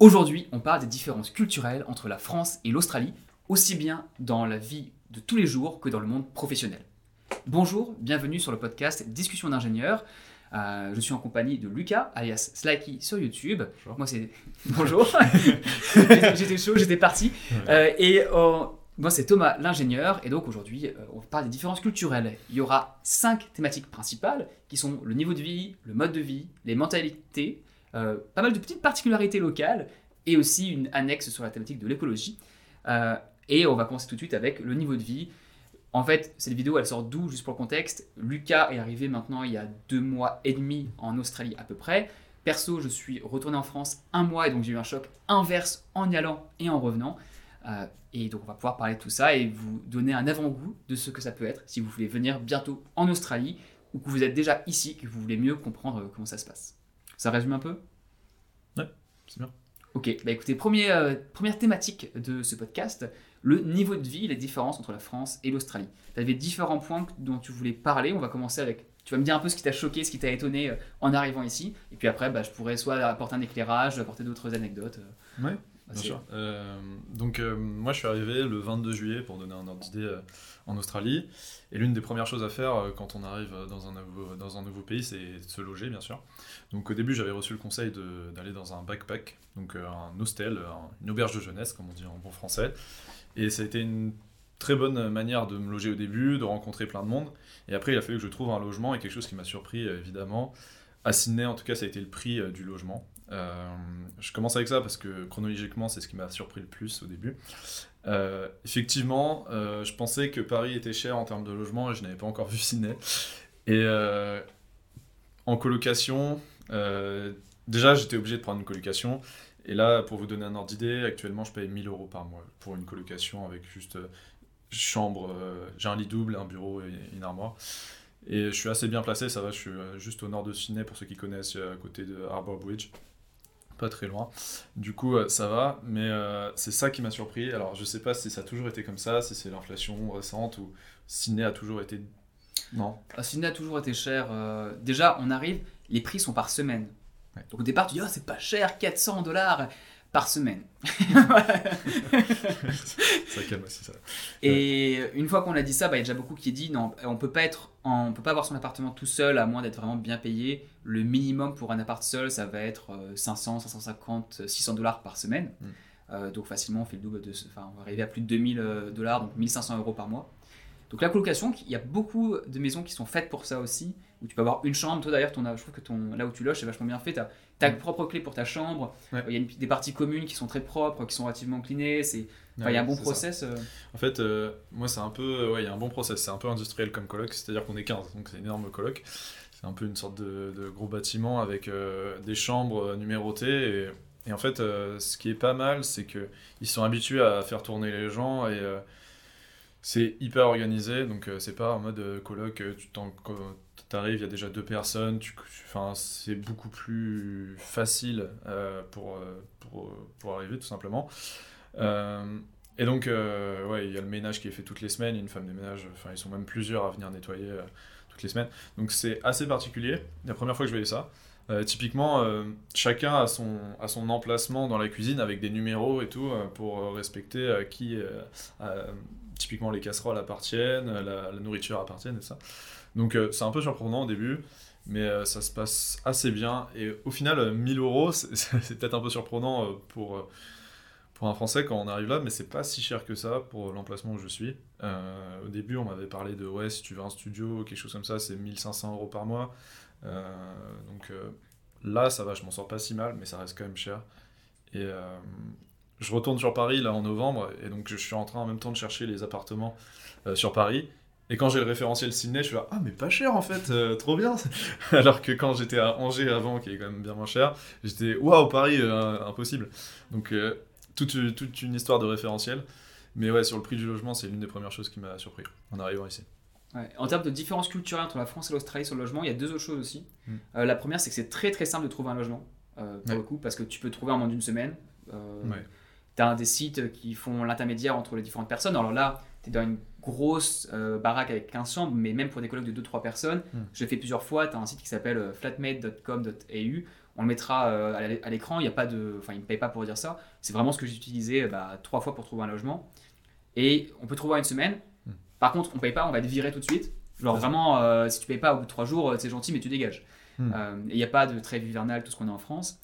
Aujourd'hui, on parle des différences culturelles entre la France et l'Australie, aussi bien dans la vie de tous les jours que dans le monde professionnel. Bonjour, bienvenue sur le podcast Discussion d'ingénieurs. Euh, je suis en compagnie de Lucas, alias Slacky sur YouTube. Bonjour. Moi, c'est. Bonjour. J'étais- chaud, j'étais parti. Euh, et euh, moi, c'est Thomas, l'ingénieur. Et donc, aujourd'hui, on parle des différences culturelles. Il y aura cinq thématiques principales qui sont le niveau de vie, le mode de vie, les mentalités, euh, pas mal de petites particularités locales et aussi une annexe sur la thématique de l'écologie. Euh, et on va commencer tout de suite avec le niveau de vie. En fait, cette vidéo, elle sort d'où, juste pour le contexte? Lucas est arrivé maintenant il y a deux mois et demi en Australie à peu près. Perso, je suis retourné en France un mois et donc j'ai eu un choc inverse en y allant et en revenant. Euh, et donc on va pouvoir parler de tout ça et vous donner un avant-goût de ce que ça peut être si vous voulez venir bientôt en Australie ou que vous êtes déjà ici, que vous voulez mieux comprendre comment ça se passe. Ça résume un peu C'est bien. Ok, bah écoutez, premier, euh, première thématique de ce podcast, le niveau de vie, les différences entre la France et l'Australie. Tu avais différents points dont tu voulais parler, on va commencer avec... Tu vas me dire un peu ce qui t'a choqué, ce qui t'a étonné euh, en arrivant ici, et puis après, bah, je pourrais soit apporter un éclairage, apporter d'autres anecdotes. euh, Ouais, bien sûr. Euh, donc, euh, moi, je suis arrivé le 22 juillet pour donner un ordre d'idée euh, en Australie. Et l'une des premières choses à faire quand on arrive dans un nouveau, dans un nouveau pays, c'est de se loger, bien sûr. Donc, au début, j'avais reçu le conseil d'aller dans un backpack, donc un hostel, un- une auberge de jeunesse, comme on dit en bon français. Et ça a été une très bonne manière de me loger au début, de rencontrer plein de monde. Et après, il a fallu que je trouve un logement et quelque chose qui m'a surpris, évidemment. À Sydney, en tout cas, ça a été le prix du logement. Euh, je commence avec ça parce que chronologiquement, c'est ce qui m'a surpris le plus au début. Euh, effectivement, euh, je pensais que Paris était cher en termes de logement et je n'avais pas encore vu Sydney. Et en colocation, déjà j'étais obligé de prendre une colocation. Et là, pour vous donner un ordre d'idée, actuellement je paye 1000 euros par mois pour une colocation avec juste chambre, j'ai un lit double, un bureau et une armoire. Et je suis assez bien placé, ça va, je suis juste au nord de Sydney pour ceux qui connaissent, à côté de Harbour Bridge pas très loin. Du coup, euh, ça va, mais euh, c'est ça qui m'a surpris. Alors, je sais pas si ça a toujours été comme ça, si c'est l'inflation récente ou Sydney a toujours été. Non? Ah, Sydney a toujours été cher. euh, déjà, on arrive, les prix sont par semaine. Ouais. Donc au départ, tu dis, Ah, c'est pas cher, 400 dollars par semaine. ça calme aussi ça. Et une fois qu'on a dit ça, bah, il y a déjà beaucoup qui dit non, on peut pas être, en- on peut pas avoir son appartement tout seul à moins d'être vraiment bien payé. Le minimum pour un appart seul, ça va être euh, 500, 550, 600 dollars par semaine. Mm. Euh, donc facilement, on fait le double de, ce- enfin, on va arriver à plus de 2000 euh, dollars, donc 1500 euros par mois. Donc la colocation, il y a beaucoup de maisons qui sont faites pour ça aussi, où tu peux avoir une chambre. Toi d'ailleurs, je trouve que ton, là où tu loges, c'est vachement bien fait. Tu as ta propre clé pour ta chambre. Ouais. Il y a une- des parties communes qui sont très propres, qui sont relativement cleanées. C'est, il y a un bon Ouais, process. euh, En fait, euh, moi, c'est un peu. Ouais, il y a un bon process. C'est un peu industriel comme coloc, c'est-à-dire qu'on est 15, donc c'est une énorme coloc. C'est un peu une sorte de, de gros bâtiment avec euh, des chambres euh, numérotées. Et, et en fait, euh, ce qui est pas mal, c'est que ils sont habitués à faire tourner les gens et euh, c'est hyper organisé. Donc, euh, c'est pas en mode euh, coloc, euh, tu t'en- t'arrives, il y a déjà deux personnes. Tu, c'est beaucoup plus facile euh, pour, euh, pour, pour arriver, tout simplement. Euh, et donc, euh, ouais, il y a le ménage qui est fait toutes les semaines, une femme de ménage, enfin, ils sont même plusieurs à venir nettoyer euh, toutes les semaines. Donc, c'est assez particulier. La première fois que je voyais ça, euh, typiquement, euh, chacun a son, a son emplacement dans la cuisine avec des numéros et tout euh, pour euh, respecter à qui, euh, euh, typiquement, les casseroles appartiennent, la, la nourriture appartienne et ça. Donc, euh, c'est un peu surprenant au début. Mais euh, ça se passe assez bien. Et au final, euh, 1000 euros, c'est peut-être un peu surprenant euh, pour, un Français quand on arrive là, mais c'est pas si cher que ça pour l'emplacement où je suis. Au début, on m'avait parlé de ouais, si tu veux un studio, quelque chose comme ça, c'est 1500 euros par mois. Donc là, ça va, je m'en sors pas si mal, mais ça reste quand même cher. Et je retourne sur Paris là en novembre, et donc je suis en train en même temps de chercher les appartements sur Paris. Et quand j'ai le référentiel Sydney, je suis là, ah mais pas cher en fait, euh, trop bien. Alors que quand j'étais à Angers avant, qui est quand même bien moins cher, j'étais waouh Paris, euh, impossible. Donc euh, toute, toute une histoire de référentiel. Mais ouais, sur le prix du logement, c'est l'une des premières choses qui m'a surpris en arrivant ici. Ouais. En termes de différence culturelle entre la France et l'Australie sur le logement, il y a deux autres choses aussi. Mm. Euh, la première, c'est que c'est très très simple de trouver un logement, pour Ouais. le coup, parce que tu peux trouver en moins d'une semaine. Ouais. Tu as des sites qui font l'intermédiaire entre les différentes personnes. Alors là, tu es dans une grosse euh, baraque avec 15 chambres, mais même pour des colloques de 2-3 personnes, Mm. je l'ai fait plusieurs fois. Tu as un site qui s'appelle euh, flatmate.com.au on le mettra euh, à l'é- à l'écran. Il y a pas de, enfin, il me paye pas pour dire ça. C'est vraiment ce que j'ai utilisé bah, trois fois pour trouver un logement. Et on peut trouver une semaine. Hmm. Par contre, on paye pas, on va te virer tout de suite. Vraiment, euh, si tu payes pas au bout de trois jours, c'est gentil, mais tu dégages. Hmm. Et il n'y a pas de trêve hivernale, tout ce qu'on a en France.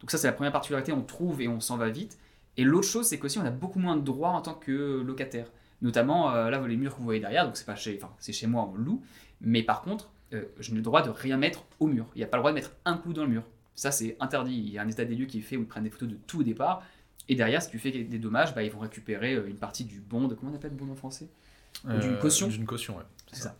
Donc ça, c'est la première particularité. On trouve et on s'en va vite. Et l'autre chose, c'est qu'aussi, on a beaucoup moins de droits en tant que locataire. Notamment, euh, là, les murs que vous voyez derrière, donc c'est pas chez, enfin, c'est chez moi, on loue. Mais par contre, euh, je n'ai le droit de rien mettre au mur. Il n'y a pas le droit de mettre un coup dans le mur. Ça, c'est interdit. Il y a un état des lieux qui est fait où ils prennent des photos de tout au départ. Et derrière, si tu fais des dommages, bah, ils vont récupérer euh, une partie du bond. Comment on appelle bond en français? D'une Euh, caution D'une caution, ouais. C'est ça.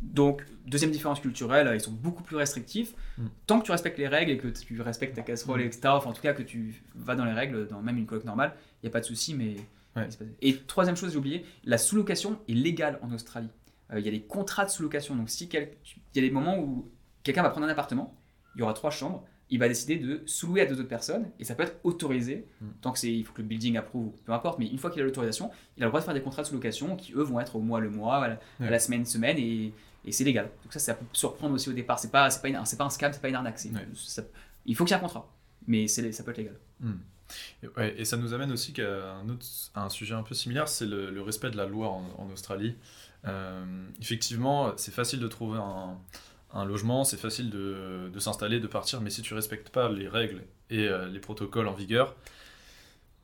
Donc, deuxième différence culturelle, ils sont beaucoup plus restrictifs. Mm. Tant que tu respectes les règles et que tu respectes ta casserole, Mm. etc., enfin, en tout cas que tu vas dans les règles, dans même une coloc normale, il n'y a pas de souci. Mais... Ouais. Et troisième chose, j'ai oublié, la sous-location est légale en Australie. Euh, Il y a des contrats de sous-location. Donc, si il y a des moments où quelqu'un va prendre un appartement, il y aura trois chambres, il va décider de sous-louer à deux autres personnes et ça peut être autorisé. Mm. Tant que c'est, il faut que le building approuve, ou peu importe, mais une fois qu'il a l'autorisation, il a le droit de faire des contrats de sous-location qui, eux, vont être au mois le mois, à la, à Ouais. la semaine semaine et, et c'est légal. Donc ça, ça peut surprendre aussi au départ. C'est pas, c'est pas, une- c'est pas un scam, c'est pas une arnaque. c'est- Ouais. ça- il faut qu'il y ait un contrat, mais ça peut être légal. Hmm. Et, ça nous amène aussi qu'à un, autre, à un sujet un peu similaire, c'est le, respect de la loi en, Australie. Euh, effectivement, c'est facile de trouver un, logement, c'est facile de, s'installer, de partir, mais si tu respectes pas les règles et euh, les protocoles en vigueur,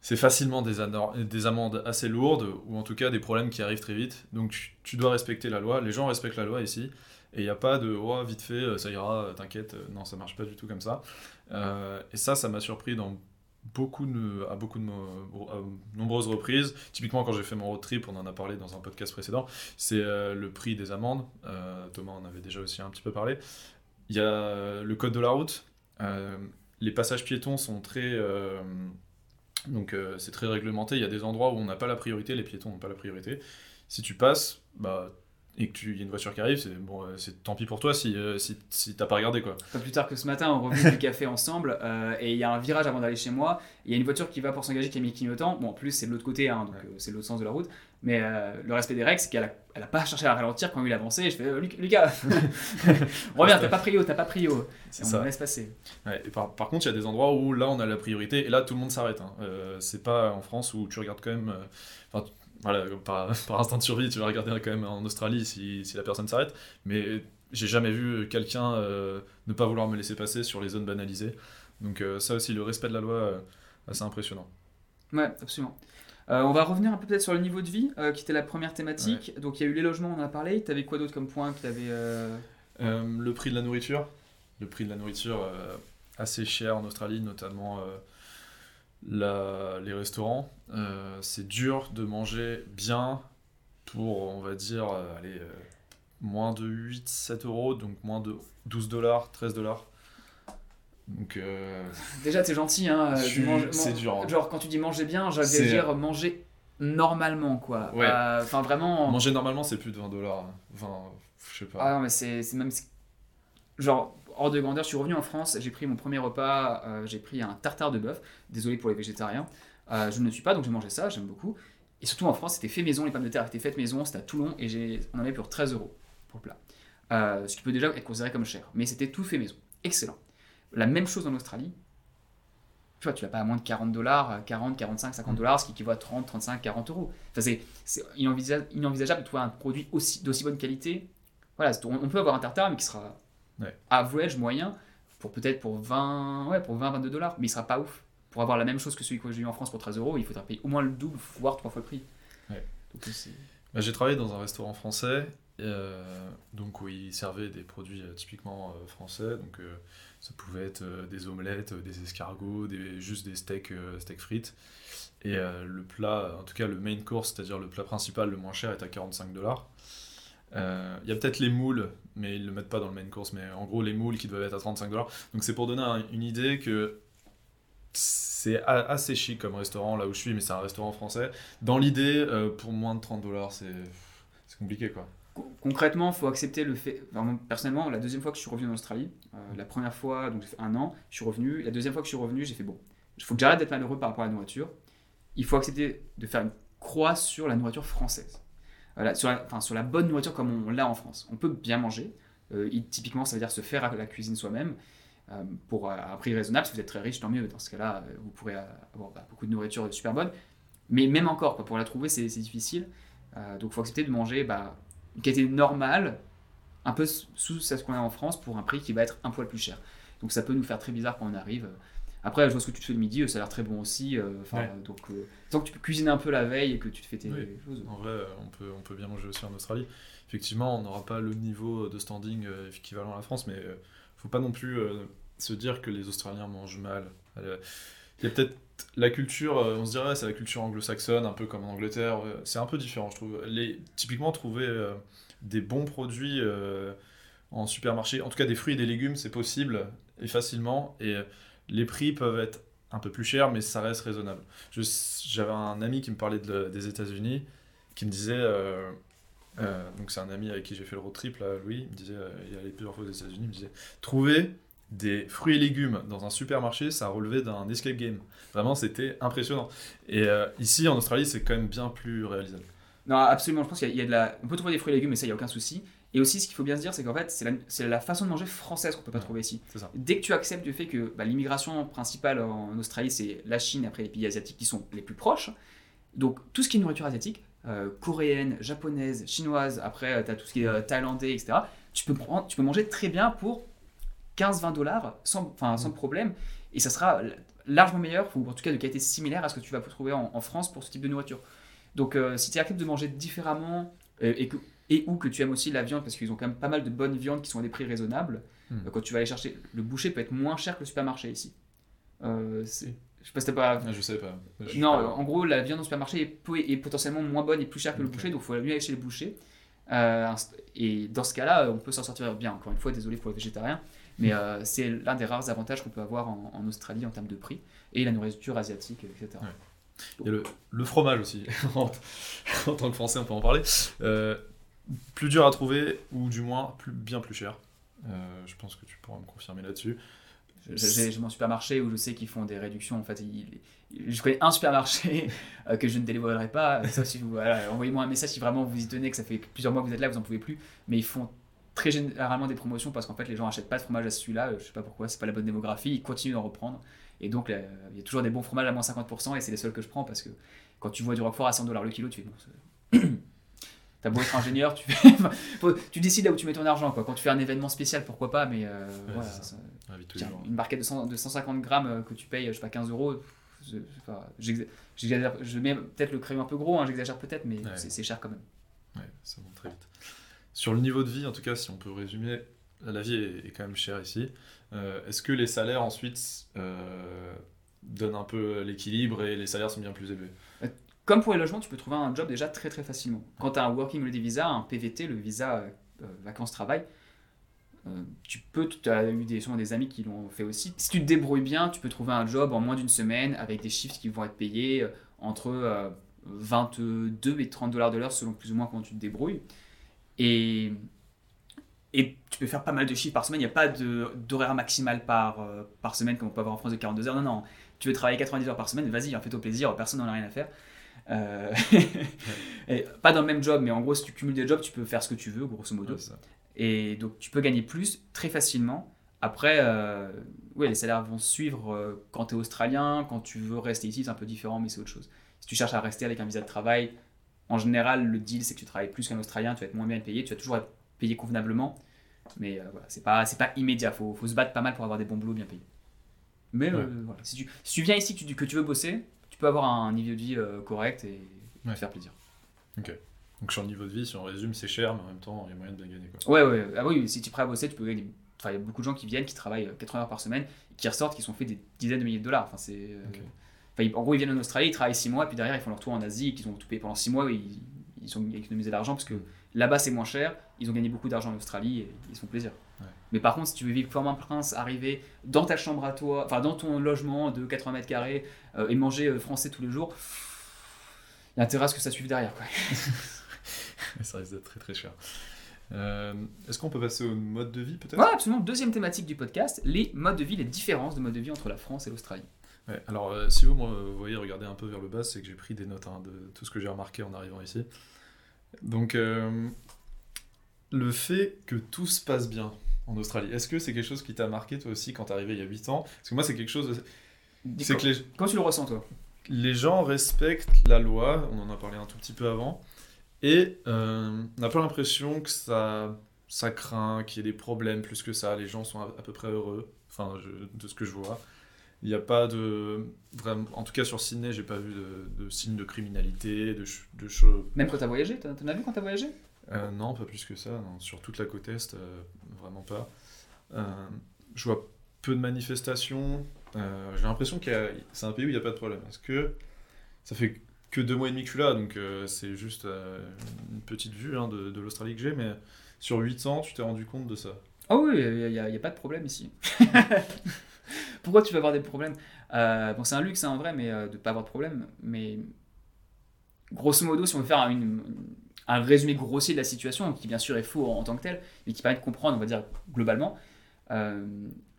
c'est facilement des, amendes assez lourdes, ou en tout cas des problèmes qui arrivent très vite. Donc tu, dois respecter la loi, les gens respectent la loi ici, et il n'y a pas de oh, vite fait, ça ira, t'inquiète, non, ça marche pas du tout comme ça. Euh, et ça, ça m'a surpris dans beaucoup de, à beaucoup de nombreuses reprises. Typiquement, quand j'ai fait mon road trip, on en a parlé dans un podcast précédent, c'est euh, le prix des amendes. Euh, Thomas en avait déjà aussi un petit peu parlé. Il y a euh, le code de la route. Les passages piétons sont très. donc, c'est très réglementé. Il y a des endroits où on n'a pas la priorité, les piétons n'ont pas la priorité. Si tu passes, bah, et que tu y a une voiture qui arrive, c'est bon, euh, c'est tant pis pour toi si, euh, si, si t'as pas regardé quoi. Pas plus tard que ce matin, on revient du café ensemble euh, et il y a un virage avant d'aller chez moi. Il y a une voiture qui va pour s'engager qui a mis le clignotant. Bon, en plus, c'est de l'autre côté, hein, donc Ouais. euh, c'est l'autre sens de la route. Mais le respect des règles, c'est qu'elle a, elle a pas cherché à ralentir quand il avançait. Je fais Luc- Lucas, reviens, t'as pas pris haut, t'as pas pris haut. C'est Et on ça. me laisse passer. Ouais, et par, par contre, il y a des endroits où là on a la priorité et là tout le monde s'arrête. hein. C'est pas en France où tu regardes quand même. Enfin, tu- voilà, par, par instinct de survie, tu vas regarder quand même en Australie si, si la personne s'arrête. Mais j'ai jamais vu quelqu'un euh, ne pas vouloir me laisser passer sur les zones banalisées. Donc, euh, ça aussi, le respect de la loi, euh, assez impressionnant. Ouais, absolument. Euh, on va revenir un peu peut-être sur le niveau de vie, qui était la première thématique. Donc il y a eu les logements, on en a parlé. T'avais quoi d'autre comme point que le prix de la nourriture. Le prix de la nourriture assez cher en Australie, notamment la- les restaurants. Euh, c'est dur de manger bien pour, on va dire, euh, allez, euh, moins de 8-7 euros, donc moins de 12 dollars, 13 dollars. Donc, euh, Déjà, t'es gentil, hein. tu c'est dur, hein. Genre, quand tu dis manger bien, j'allais dire manger normalement, quoi. Ouais. Euh, Enfin, vraiment. manger normalement, c'est plus de 20 dollars. 20, je sais pas. Ah non, mais c'est même. Genre, hors de grandeur, je suis revenu en France, j'ai pris mon premier repas, euh, j'ai pris un tartare de bœuf. Désolé pour les végétariens. Euh, je ne le suis pas, donc j'ai mangé ça, j'aime beaucoup. Et surtout en France, c'était fait maison, les pommes de terre étaient faites maison, c'était à Toulon, et on en avait pour 13 euros pour le plat. Euh, ce qui peut déjà être considéré comme cher, mais c'était tout fait maison. Excellent. La même chose en Australie. Tu vois, tu l'as pas à moins de 40 dollars, 40, 45, 50 dollars, ce qui équivaut à 30, 35, 40 euros. Enfin, c'est c'est inenvisage- inenvisageable de trouver un produit aussi d'aussi bonne qualité. Voilà, on peut avoir un tartare, mais qui sera Ouais. average, moyen, pour peut-être pour 20, ouais, pour 20, 22 dollars, mais il sera pas ouf. Pour avoir la même chose que celui que j'ai eu en France pour 13 euros, il faudra payer au moins le double, voire trois fois le prix. Ouais. C'est- Bah, j'ai travaillé dans un restaurant français, euh, donc où ils servaient des produits euh, typiquement euh, français. Donc euh, ça pouvait être euh, des omelettes, euh, des escargots, des, juste des steaks, euh, steaks frites. Et euh, le plat, en tout cas le main course, c'est-à-dire le plat principal le moins cher, est à 45 dollars. Il y a peut-être les moules, mais ils le mettent pas dans le main course. Mais en gros, les moules qui doivent être à 35 dollars. Donc c'est pour donner un- une idée que c'est a- assez chic comme restaurant là où je suis, mais c'est un restaurant français. Dans l'idée, euh, pour moins de 30 dollars, c'est c'est compliqué quoi. Con- Concrètement, il faut accepter le fait. enfin, personnellement, la deuxième fois que je suis revenu en Australie, euh, la première fois, donc fait un an, je suis revenu. La deuxième fois que je suis revenu, j'ai fait bon, il faut que j'arrête d'être malheureux par rapport à la nourriture. Il faut accepter de faire une croix sur la nourriture française. Sur, la, bonne nourriture comme on l'a en France. On peut bien manger. Euh, typiquement, ça veut dire se faire à la cuisine soi-même. euh, pour euh, un prix raisonnable. Si vous êtes très riche, tant mieux. Dans ce cas-là, vous pourrez avoir bah, beaucoup de nourriture super bonne. Mais même encore, pour la trouver, c'est difficile. Donc il faut accepter de manger bah, une qualité normale, un peu sous ce qu'on a en France, pour un prix qui va être un poil plus cher. Donc ça peut nous faire très bizarre quand on arrive. Après, je vois ce que tu te fais le midi, ça a l'air très bon aussi. euh, enfin, Ouais. donc, euh, tant que tu peux cuisiner un peu la veille et que tu te fais tes Oui. choses. En vrai, euh, on peut, on peut bien manger aussi en Australie. Effectivement, on n'aura pas le niveau de standing euh, équivalent à la France, mais euh, faut pas non plus euh, se dire que les Australiens mangent mal. Euh, Il y a peut-être la culture, euh, on se dirait, c'est la culture anglo-saxonne, un peu comme en Angleterre. C'est un peu différent, je trouve. Les, typiquement, trouver euh, des bons produits euh, en supermarché, en tout cas des fruits et des légumes, c'est possible et facilement. Et euh, les prix peuvent être un peu plus chers, mais ça reste raisonnable. J'avais un ami qui me parlait de- des États-Unis, qui me disait. euh, euh, donc, c'est un ami avec qui j'ai fait le road trip, là, Louis. Il me disait, euh, il allé plusieurs fois aux États-Unis. Il me disait trouver des fruits et légumes dans un supermarché, ça relevait d'un escape game. Vraiment, c'était impressionnant. Et euh, ici, en Australie, c'est quand même bien plus réalisable. Non, absolument. Je pense qu'il y y a de la. On peut trouver des fruits et légumes, mais ça, il n'y a aucun souci. Et aussi, ce qu'il faut bien se dire, c'est qu'en fait, c'est la, façon de manger française qu'on peut pas Ouais. trouver ici. Dès que tu acceptes le fait que bah, l'immigration principale en Australie, c'est la Chine, après les pays asiatiques qui sont les plus proches. Donc, tout ce qui est nourriture asiatique, euh, coréenne, japonaise, chinoise, après, tu as tout ce qui est euh, thaïlandais, etc. Tu peux, prendre, tu peux manger très bien pour 15-20 dollars sans, sans problème. Et ça sera largement meilleur, ou en tout cas de qualité similaire à ce que tu vas trouver en, en France pour ce type de nourriture. Donc, euh, si tu acceptes de manger différemment euh, et, que, et ou que tu aimes aussi la viande, parce qu'ils ont quand même pas mal de bonnes viandes qui sont à des prix raisonnables, Hmm. euh, quand tu vas aller chercher, le boucher peut être moins cher que le supermarché ici. Euh, c'est- je sais pas si t'as pas. Ah, je sais pas. Je Non, pas- en gros, la viande au supermarché est, peu- est potentiellement moins bonne et plus chère que le boucher, donc il faut mieux aller chez le boucher. Euh, et dans ce cas-là, on peut s'en sortir bien. Encore une fois, désolé pour les végétariens, mais euh, c'est l'un des rares avantages qu'on peut avoir en, en Australie en termes de prix et la nourriture asiatique, etc. Ouais. Il y a le, le fromage aussi. en, en tant que Français, on peut en parler. Euh, plus dur à trouver, ou du moins plus, bien plus cher. Euh, je pense que tu pourras me confirmer là-dessus. J'ai mon supermarché où je sais qu'ils font des réductions. En fait, je connais un supermarché euh, que je ne délivrerai pas. Voilà, Envoyez-moi un message si vraiment vous y tenez, que ça fait plusieurs mois que vous êtes là, vous en pouvez plus. Mais ils font très généralement des promotions parce qu'en fait, les gens achètent pas de fromage à celui-là. euh, Je sais pas pourquoi, c'est pas la bonne démographie. Ils continuent d'en reprendre. Et donc, il y a toujours des bons fromages à moins 50% et c'est les seuls que je prends parce que quand tu vois du roquefort à 100 dollars le kilo, tu fais bon. T'as beau être ingénieur, tu, fais- faut- tu décides là où tu mets ton argent. Quoi. Quand tu fais un événement spécial, pourquoi pas, mais euh, voilà, ça. Tiens, une barquette de, 100 de 150 grammes euh, que tu payes, je sais pas, 15 euros, je, je mets peut-être le crayon un peu gros, hein, j'exagère peut-être, mais Ouais. c'est c'est cher quand même. Ouais, ça monte très vite. Sur le niveau de vie, en tout cas, si on peut résumer, la vie est, est quand même chère ici. Euh, Est-ce que les salaires ensuite euh, donnent un peu l'équilibre et les salaires sont bien plus élevés? Comme pour les logements, tu peux trouver un job déjà très très facilement. Quand tu as un Working Holiday Visa, un PVT, le visa euh, euh, vacances-travail, euh, tu peux, tu as eu des, sûrement des amis qui l'ont fait aussi. Si tu te débrouilles bien, tu peux trouver un job en moins d'une semaine avec des chiffres qui vont être payés entre euh, 22 et 30 dollars de l'heure selon plus ou moins comment tu te débrouilles. Et, et tu peux faire pas mal de chiffres par semaine. Il n'y a pas d'horaire maximal par, par semaine comme on peut avoir en France de 42 heures. Non, non. Tu veux travailler 90 heures par semaine, vas-y, hein, fais-toi plaisir, personne n'en a rien à faire. Euh, et pas dans le même job, mais en gros, si tu cumules des jobs, tu peux faire ce que tu veux, grosso modo. Ouais. Et donc, tu peux gagner plus très facilement. Après, euh, ouais, les salaires vont suivre euh, quand tu es australien, quand tu veux rester ici, c'est un peu différent, mais c'est autre chose. Si tu cherches à rester avec un visa de travail, en général, le deal, c'est que tu travailles plus qu'un australien, tu vas être moins bien payé, tu vas toujours être payé convenablement. Mais euh, voilà, c'est pas, pas immédiat, faut, faut se battre pas mal pour avoir des bons boulots bien payés. Mais euh, voilà, si tu, si tu viens ici, que tu, que tu veux bosser, peux avoir un niveau de vie euh, correct et Ouais. faire plaisir. Donc sur le niveau de vie, si on résume, c'est cher, mais en même temps, il y a moyen de bien gagner. Quoi. Ouais, ouais. Ah oui, si tu es prêt à bosser, tu peux gagner. Enfin, il y a beaucoup de gens qui viennent, qui travaillent euh, 80 heures par semaine, qui ressortent, qui sont fait des dizaines de milliers de dollars. Enfin, c'est. euh, Ok. enfin, en gros, ils viennent en Australie, ils travaillent 6 mois, puis derrière, ils font leur tour en Asie, qu'ils ont tout payé pendant 6 mois, ils, ils ont économisé de l'argent parce que là-bas, c'est moins cher. Ils ont gagné beaucoup d'argent en Australie et ils se font plaisir. Mais par contre, si tu veux vivre comme un prince, arriver dans ta chambre à toi, enfin, dans ton logement de 80 mètres carrés, euh, et manger euh, français tous les jours, il y a intérêt à ce que ça suive derrière. Quoi. Ça risque d'être très très cher. Euh, Est-ce qu'on peut passer au mode de vie peut-être? Ouais, absolument. Deuxième thématique du podcast, les modes de vie, les différences de mode de vie entre la France et l'Australie. Ouais, alors, euh, si vous me voyez regarder un peu vers le bas, c'est que j'ai pris des notes hein, de tout ce que j'ai remarqué en arrivant ici. Donc, euh, le fait que tout se passe bien en Australie. Est-ce que c'est quelque chose qui t'a marqué toi aussi quand t'es arrivé il y a 8 ans? Parce que moi, c'est quelque chose. de- C'est que les, Comment tu le ressens, toi? Les gens respectent la loi, on en a parlé un tout petit peu avant, et euh, on n'a pas l'impression que ça, ça craint, qu'il y ait des problèmes plus que ça. Les gens sont à, à peu près heureux, enfin, je- de ce que je vois. Il n'y a pas de. Vraiment, en tout cas, sur Sydney, j'ai pas vu de, de signes de criminalité, de, ch- de choses. Même quand t'as voyagé T'en t'en as vu quand t'as voyagé? Euh, non, pas plus que ça. non. Sur toute la côte Est, euh, vraiment pas. Euh, je vois peu de manifestations. Euh, J'ai l'impression que c'est un pays où il n'y a pas de problème. Parce que ça fait que deux mois et demi que je suis là, donc euh, c'est juste une petite vue hein, de, l'Australie que j'ai. Mais sur 8 ans, tu t'es rendu compte de ça? Ah oui, il n'y a, pas de problème ici. Pourquoi tu vas avoir des problèmes? Bon, c'est un luxe, un vrai, mais de pas avoir de problème. Mais grosso modo, si on veut faire une- un résumé grossier de la situation, qui bien sûr est faux en, en tant que tel, mais qui permet de comprendre, on va dire globalement, euh,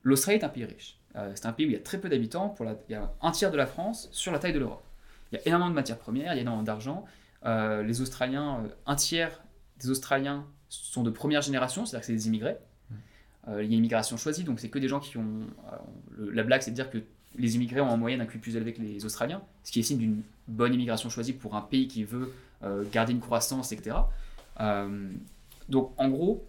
l'Australie est un pays riche. Euh, c'est un pays où il y a très peu d'habitants. Pour la- il y a un tiers de la France sur la taille de l'Europe. Il y a énormément de matières premières, il y a énormément d'argent. Euh, les Australiens, un tiers des Australiens sont de première génération, c'est-à-dire que c'est des immigrés. Euh, il y a une immigration choisie, donc c'est que des gens qui ont. le- la blague, c'est de dire que les immigrés ont en moyenne un QI plus élevé que les Australiens, ce qui est signe d'une bonne immigration choisie pour un pays qui veut garder une croissance, etc. Euh, donc en gros,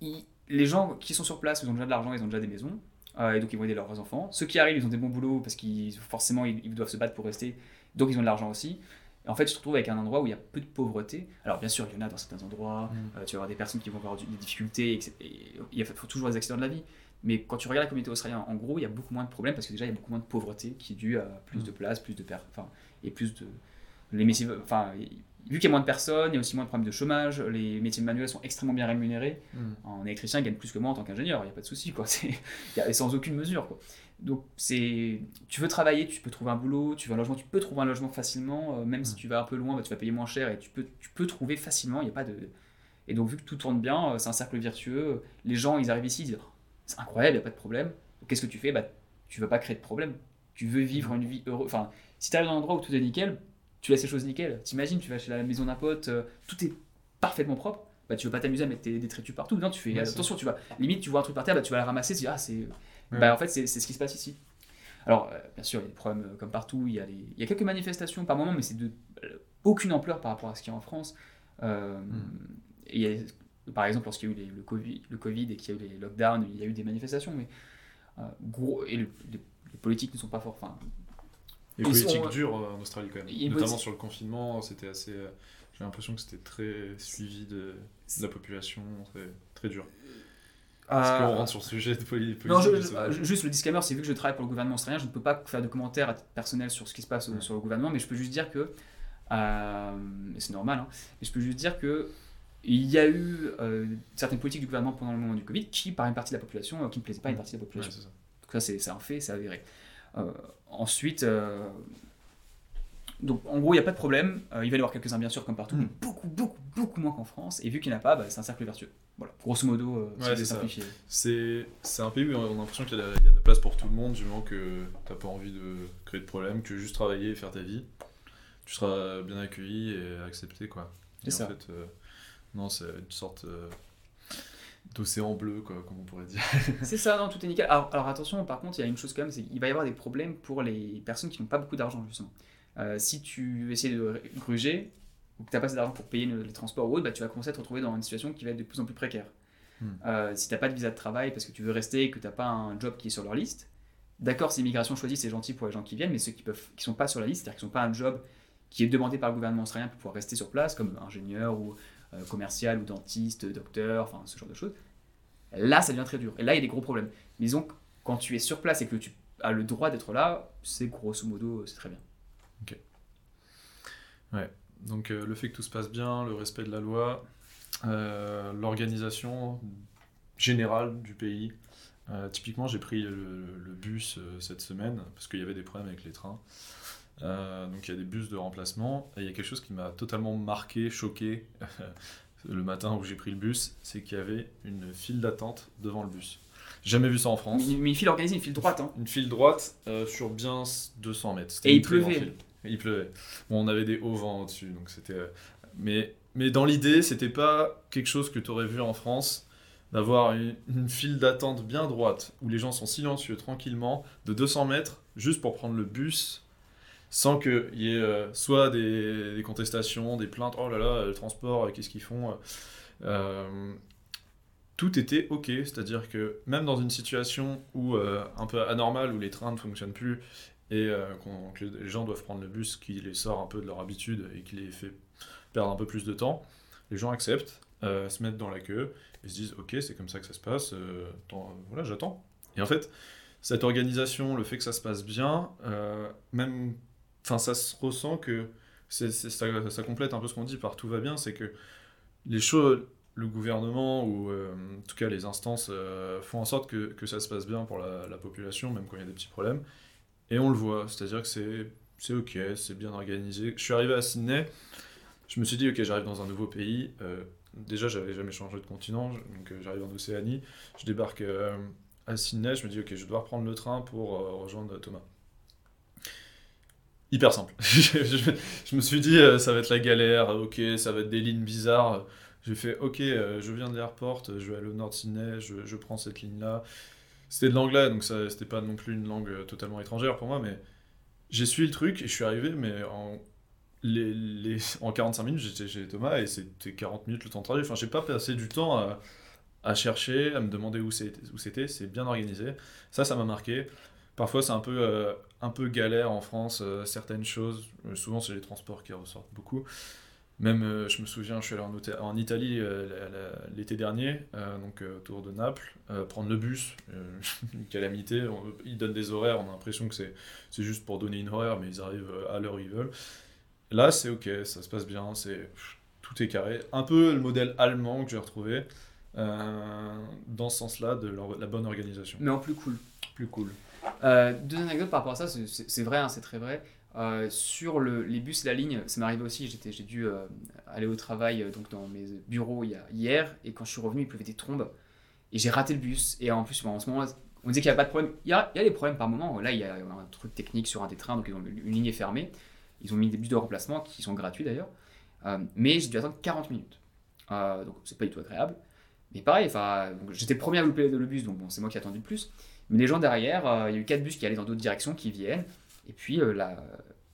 ils- les gens qui sont sur place, ils ont déjà de l'argent, ils ont déjà des maisons, euh, et donc ils vont aider leurs enfants. Ceux qui arrivent, ils ont des bons boulots parce qu'ils forcément ils, ils doivent se battre pour rester, donc ils ont de l'argent aussi. Et en fait, tu te retrouves avec un endroit où il y a peu de pauvreté. Alors bien sûr, il y en a dans certains endroits, euh, tu vas avoir des personnes qui vont avoir des difficultés, et il y a faut toujours des accidents de la vie. Mais quand tu regardes la communauté australienne, en gros, il y a beaucoup moins de problèmes parce que déjà, il y a beaucoup moins de pauvreté qui est due à plus Mm. de place, plus de enfin, et plus de les métiers, enfin, vu qu'il y a moins de personnes, il y a aussi moins de problèmes de chômage. Les métiers manuels sont extrêmement bien rémunérés. Un électricien gagne plus que moi en tant qu'ingénieur, il n'y a pas de souci, quoi. C'est sans aucune mesure, quoi. Donc, c'est, tu veux travailler, tu peux trouver un boulot, tu veux un logement, tu peux trouver un logement facilement, euh, même si Mm. tu vas un peu loin, bah, tu vas payer moins cher et tu peux, tu peux trouver facilement, il n'y a pas de... Et donc, vu que tout tourne bien, euh, c'est un cercle vertueux, les gens, ils arrivent ici, ils disent, Oh, c'est incroyable, il n'y a pas de problème. Qu'est-ce que tu fais? Bah, Tu veux pas créer de problème. Tu veux vivre une vie heureuse. Enfin, si tu arrives dans un endroit où tout est nickel, tu laisses les choses nickel. T'imagines, tu vas chez la maison d'un pote, euh, tout est parfaitement propre. Bah, tu veux pas t'amuser à mettre tes- des détritus partout. Non, tu fais Ouais, attention, tu vas. Limite, tu vois un truc par terre, bah, tu vas le ramasser, tu dis, ah, c'est. Ouais. Bah, en fait, c'est ce qui se passe ici. Alors, euh, bien sûr, il y a des problèmes euh, comme partout. Il y, a les- il y a quelques manifestations par moment, mais c'est de aucune ampleur par rapport à ce qu'il y a en France. Et il y a- par exemple, lorsqu'il y a eu les- le, COVID, le Covid et qu'il y a eu les lockdowns, il y a eu des manifestations, mais gros, et le- les, les politiques ne sont pas forts. Enfin, Les politiques sont- dures euh, en Australie quand même. Notamment sur le confinement, c'était assez. euh, J'ai l'impression que c'était très suivi de, de la population, très, très dur. Est-ce qu'on rentre sur le sujet de poli- politique Non, je- je juste le disclaimer, c'est vu que je travaille pour le gouvernement australien, je ne peux pas faire de commentaires à titre personnel sur ce qui se passe Ouais. sur le gouvernement, mais je peux juste dire que, euh, c'est normal, hein, mais je peux juste dire que il y a eu euh, certaines politiques du gouvernement pendant le moment du Covid qui, par une partie de la population, euh, qui ne plaisaient pas à une partie de la Ouais, population. c'est ça. Donc ça, c'est c'est un fait, c'est avéré. Euh, ensuite, euh, donc en gros, il n'y a pas de problème. Euh, il va y en avoir quelques-uns, bien sûr, comme partout, mais beaucoup, beaucoup, beaucoup moins qu'en France. Et vu qu'il n'y en a pas, bah, c'est un cercle vertueux. Voilà, grosso modo, Ouais, c'est ça. simplifier. C'est un pays où on a l'impression qu'il y, a de la- il y a de la place pour tout le monde, du moment que t'as pas envie de créer de problème, que juste travailler et faire ta vie. Tu seras bien accueilli et accepté, quoi. C'est ça. En fait, non, c'est une sorte d'océan bleu, quoi, comme on pourrait dire. C'est ça, non, tout est nickel. Alors, alors attention, par contre, il y a une chose quand même, c'est qu'il va y avoir des problèmes pour les personnes qui n'ont pas beaucoup d'argent, justement. Euh, si tu essaies de gruger, ou que tu n'as pas assez d'argent pour payer le- les transports ou autre, bah, tu vas commencer à te retrouver dans une situation qui va être de plus en plus précaire. Hmm. Euh, si tu n'as pas de visa de travail parce que tu veux rester et que tu n'as pas un job qui est sur leur liste, d'accord, c'est immigration choisie, c'est gentil pour les gens qui viennent, mais ceux qui ne qui sont pas sur la liste, c'est-à-dire qui n'ont pas un job qui est demandé par le gouvernement australien pour pouvoir rester sur place, comme ingénieur ou commercial ou dentiste, docteur, enfin ce genre de choses, là ça devient très dur. Et là il y a des gros problèmes. Mais disons quand tu es sur place et que tu as le droit d'être là, c'est grosso modo, c'est très bien. Donc euh, le fait que tout se passe bien, le respect de la loi, euh, l'organisation générale du pays. Euh, typiquement, j'ai pris le, bus euh, cette semaine parce qu'il y avait des problèmes avec les trains. Euh, donc il y a des bus de remplacement et il y a quelque chose qui m'a totalement marqué, choqué le matin où j'ai pris le bus, c'est qu'il y avait une file d'attente devant le bus. Jamais vu ça en France. Mais, mais une file organisée, une file droite. Hein. Une file droite euh, sur bien 200 mètres. Et il pleuvait. Il pleuvait. Bon, on avait des hauts vents au-dessus, donc c'était. euh, Mais, mais dans l'idée, c'était pas quelque chose que tu aurais vu en France. d'avoir une, une file d'attente bien droite, où les gens sont silencieux, tranquillement, de 200 mètres, juste pour prendre le bus, sans qu'il y ait euh, soit des, contestations, des plaintes, oh là là, le transport, euh, qu'est-ce qu'ils font euh, Tout était ok, c'est-à-dire que même dans une situation où, un peu anormale, où les trains ne fonctionnent plus, et euh, que les gens doivent prendre le bus qui les sort un peu de leur habitude et qui les fait perdre un peu plus de temps, les gens acceptent, se mettent dans la queue et se disent ok c'est comme ça que ça se passe, voilà j'attends. Et en fait cette organisation, le fait que ça se passe bien, même, enfin ça se ressent que ça, complète un peu ce qu'on dit par tout va bien, c'est que les choses, le gouvernement ou euh, en tout cas les instances euh, font en sorte que, ça se passe bien pour la, la population, même quand il y a des petits problèmes. Et on le voit, c'est-à-dire que c'est, ok, c'est bien organisé. Je suis arrivé à Sydney, je me suis dit ok j'arrive dans un nouveau pays. euh, déjà j'avais jamais changé de continent, donc j'arrive en Océanie, je débarque à Sydney, je me dis ok je dois reprendre le train pour rejoindre Thomas. Hyper simple. je, me suis dit euh, ça va être la galère, ok ça va être des lignes bizarres. J'ai fait ok euh, je viens de l'airport, je vais aller au nord de Sydney, je, je prends cette ligne là. C'était de l'anglais donc ça c'était pas non plus une langue euh, totalement étrangère pour moi mais j'ai suivi le truc et je suis arrivé mais en les, en 45 minutes, j'étais chez Thomas et c'était 40 minutes le temps de trajet. Enfin, j'ai pas passé du temps à, à chercher, à me demander où c'était. C'est bien organisé. Ça, ça m'a marqué. Parfois, c'est un peu, euh, un peu galère en France, euh, certaines choses. Euh, souvent, c'est les transports qui ressortent beaucoup. Même, euh, je me souviens, je suis allé en, Italie l'été dernier, donc autour de Naples, prendre le bus, une calamité. On- ils donnent des horaires, on a l'impression que c'est juste pour donner une horaire, mais ils arrivent à l'heure où ils veulent. Là, c'est ok, ça se passe bien, c'est tout est carré. Un peu le modèle allemand que j'ai retrouvé euh, dans ce sens-là de la bonne organisation. Mais en plus cool. Plus cool. Euh, deux anecdotes par rapport à ça, c'est- vrai, hein, c'est très vrai. Euh, sur le- les bus la ligne, ça m'est arrivé aussi, j'ai dû euh, aller au travail donc dans mes bureaux a- hier, et quand je suis revenu, il pleuvait des trombes, et j'ai raté le bus. Et en plus, en ce moment, on disait qu'il n'y avait pas de problème. Il y a, a des problèmes par moment. Là, il y a un truc technique sur un des trains, donc ils ont, une ligne est fermée. Ils ont mis des bus de remplacement qui sont gratuits d'ailleurs. Mais j'ai dû attendre 40 minutes. Donc c'est pas du tout agréable. Mais pareil, j'étais premier à louper le bus, donc c'est moi qui ai attendu le plus. Mais les gens derrière, euh, il y a eu quatre bus qui allaient dans d'autres directions, qui viennent. Et puis euh, la,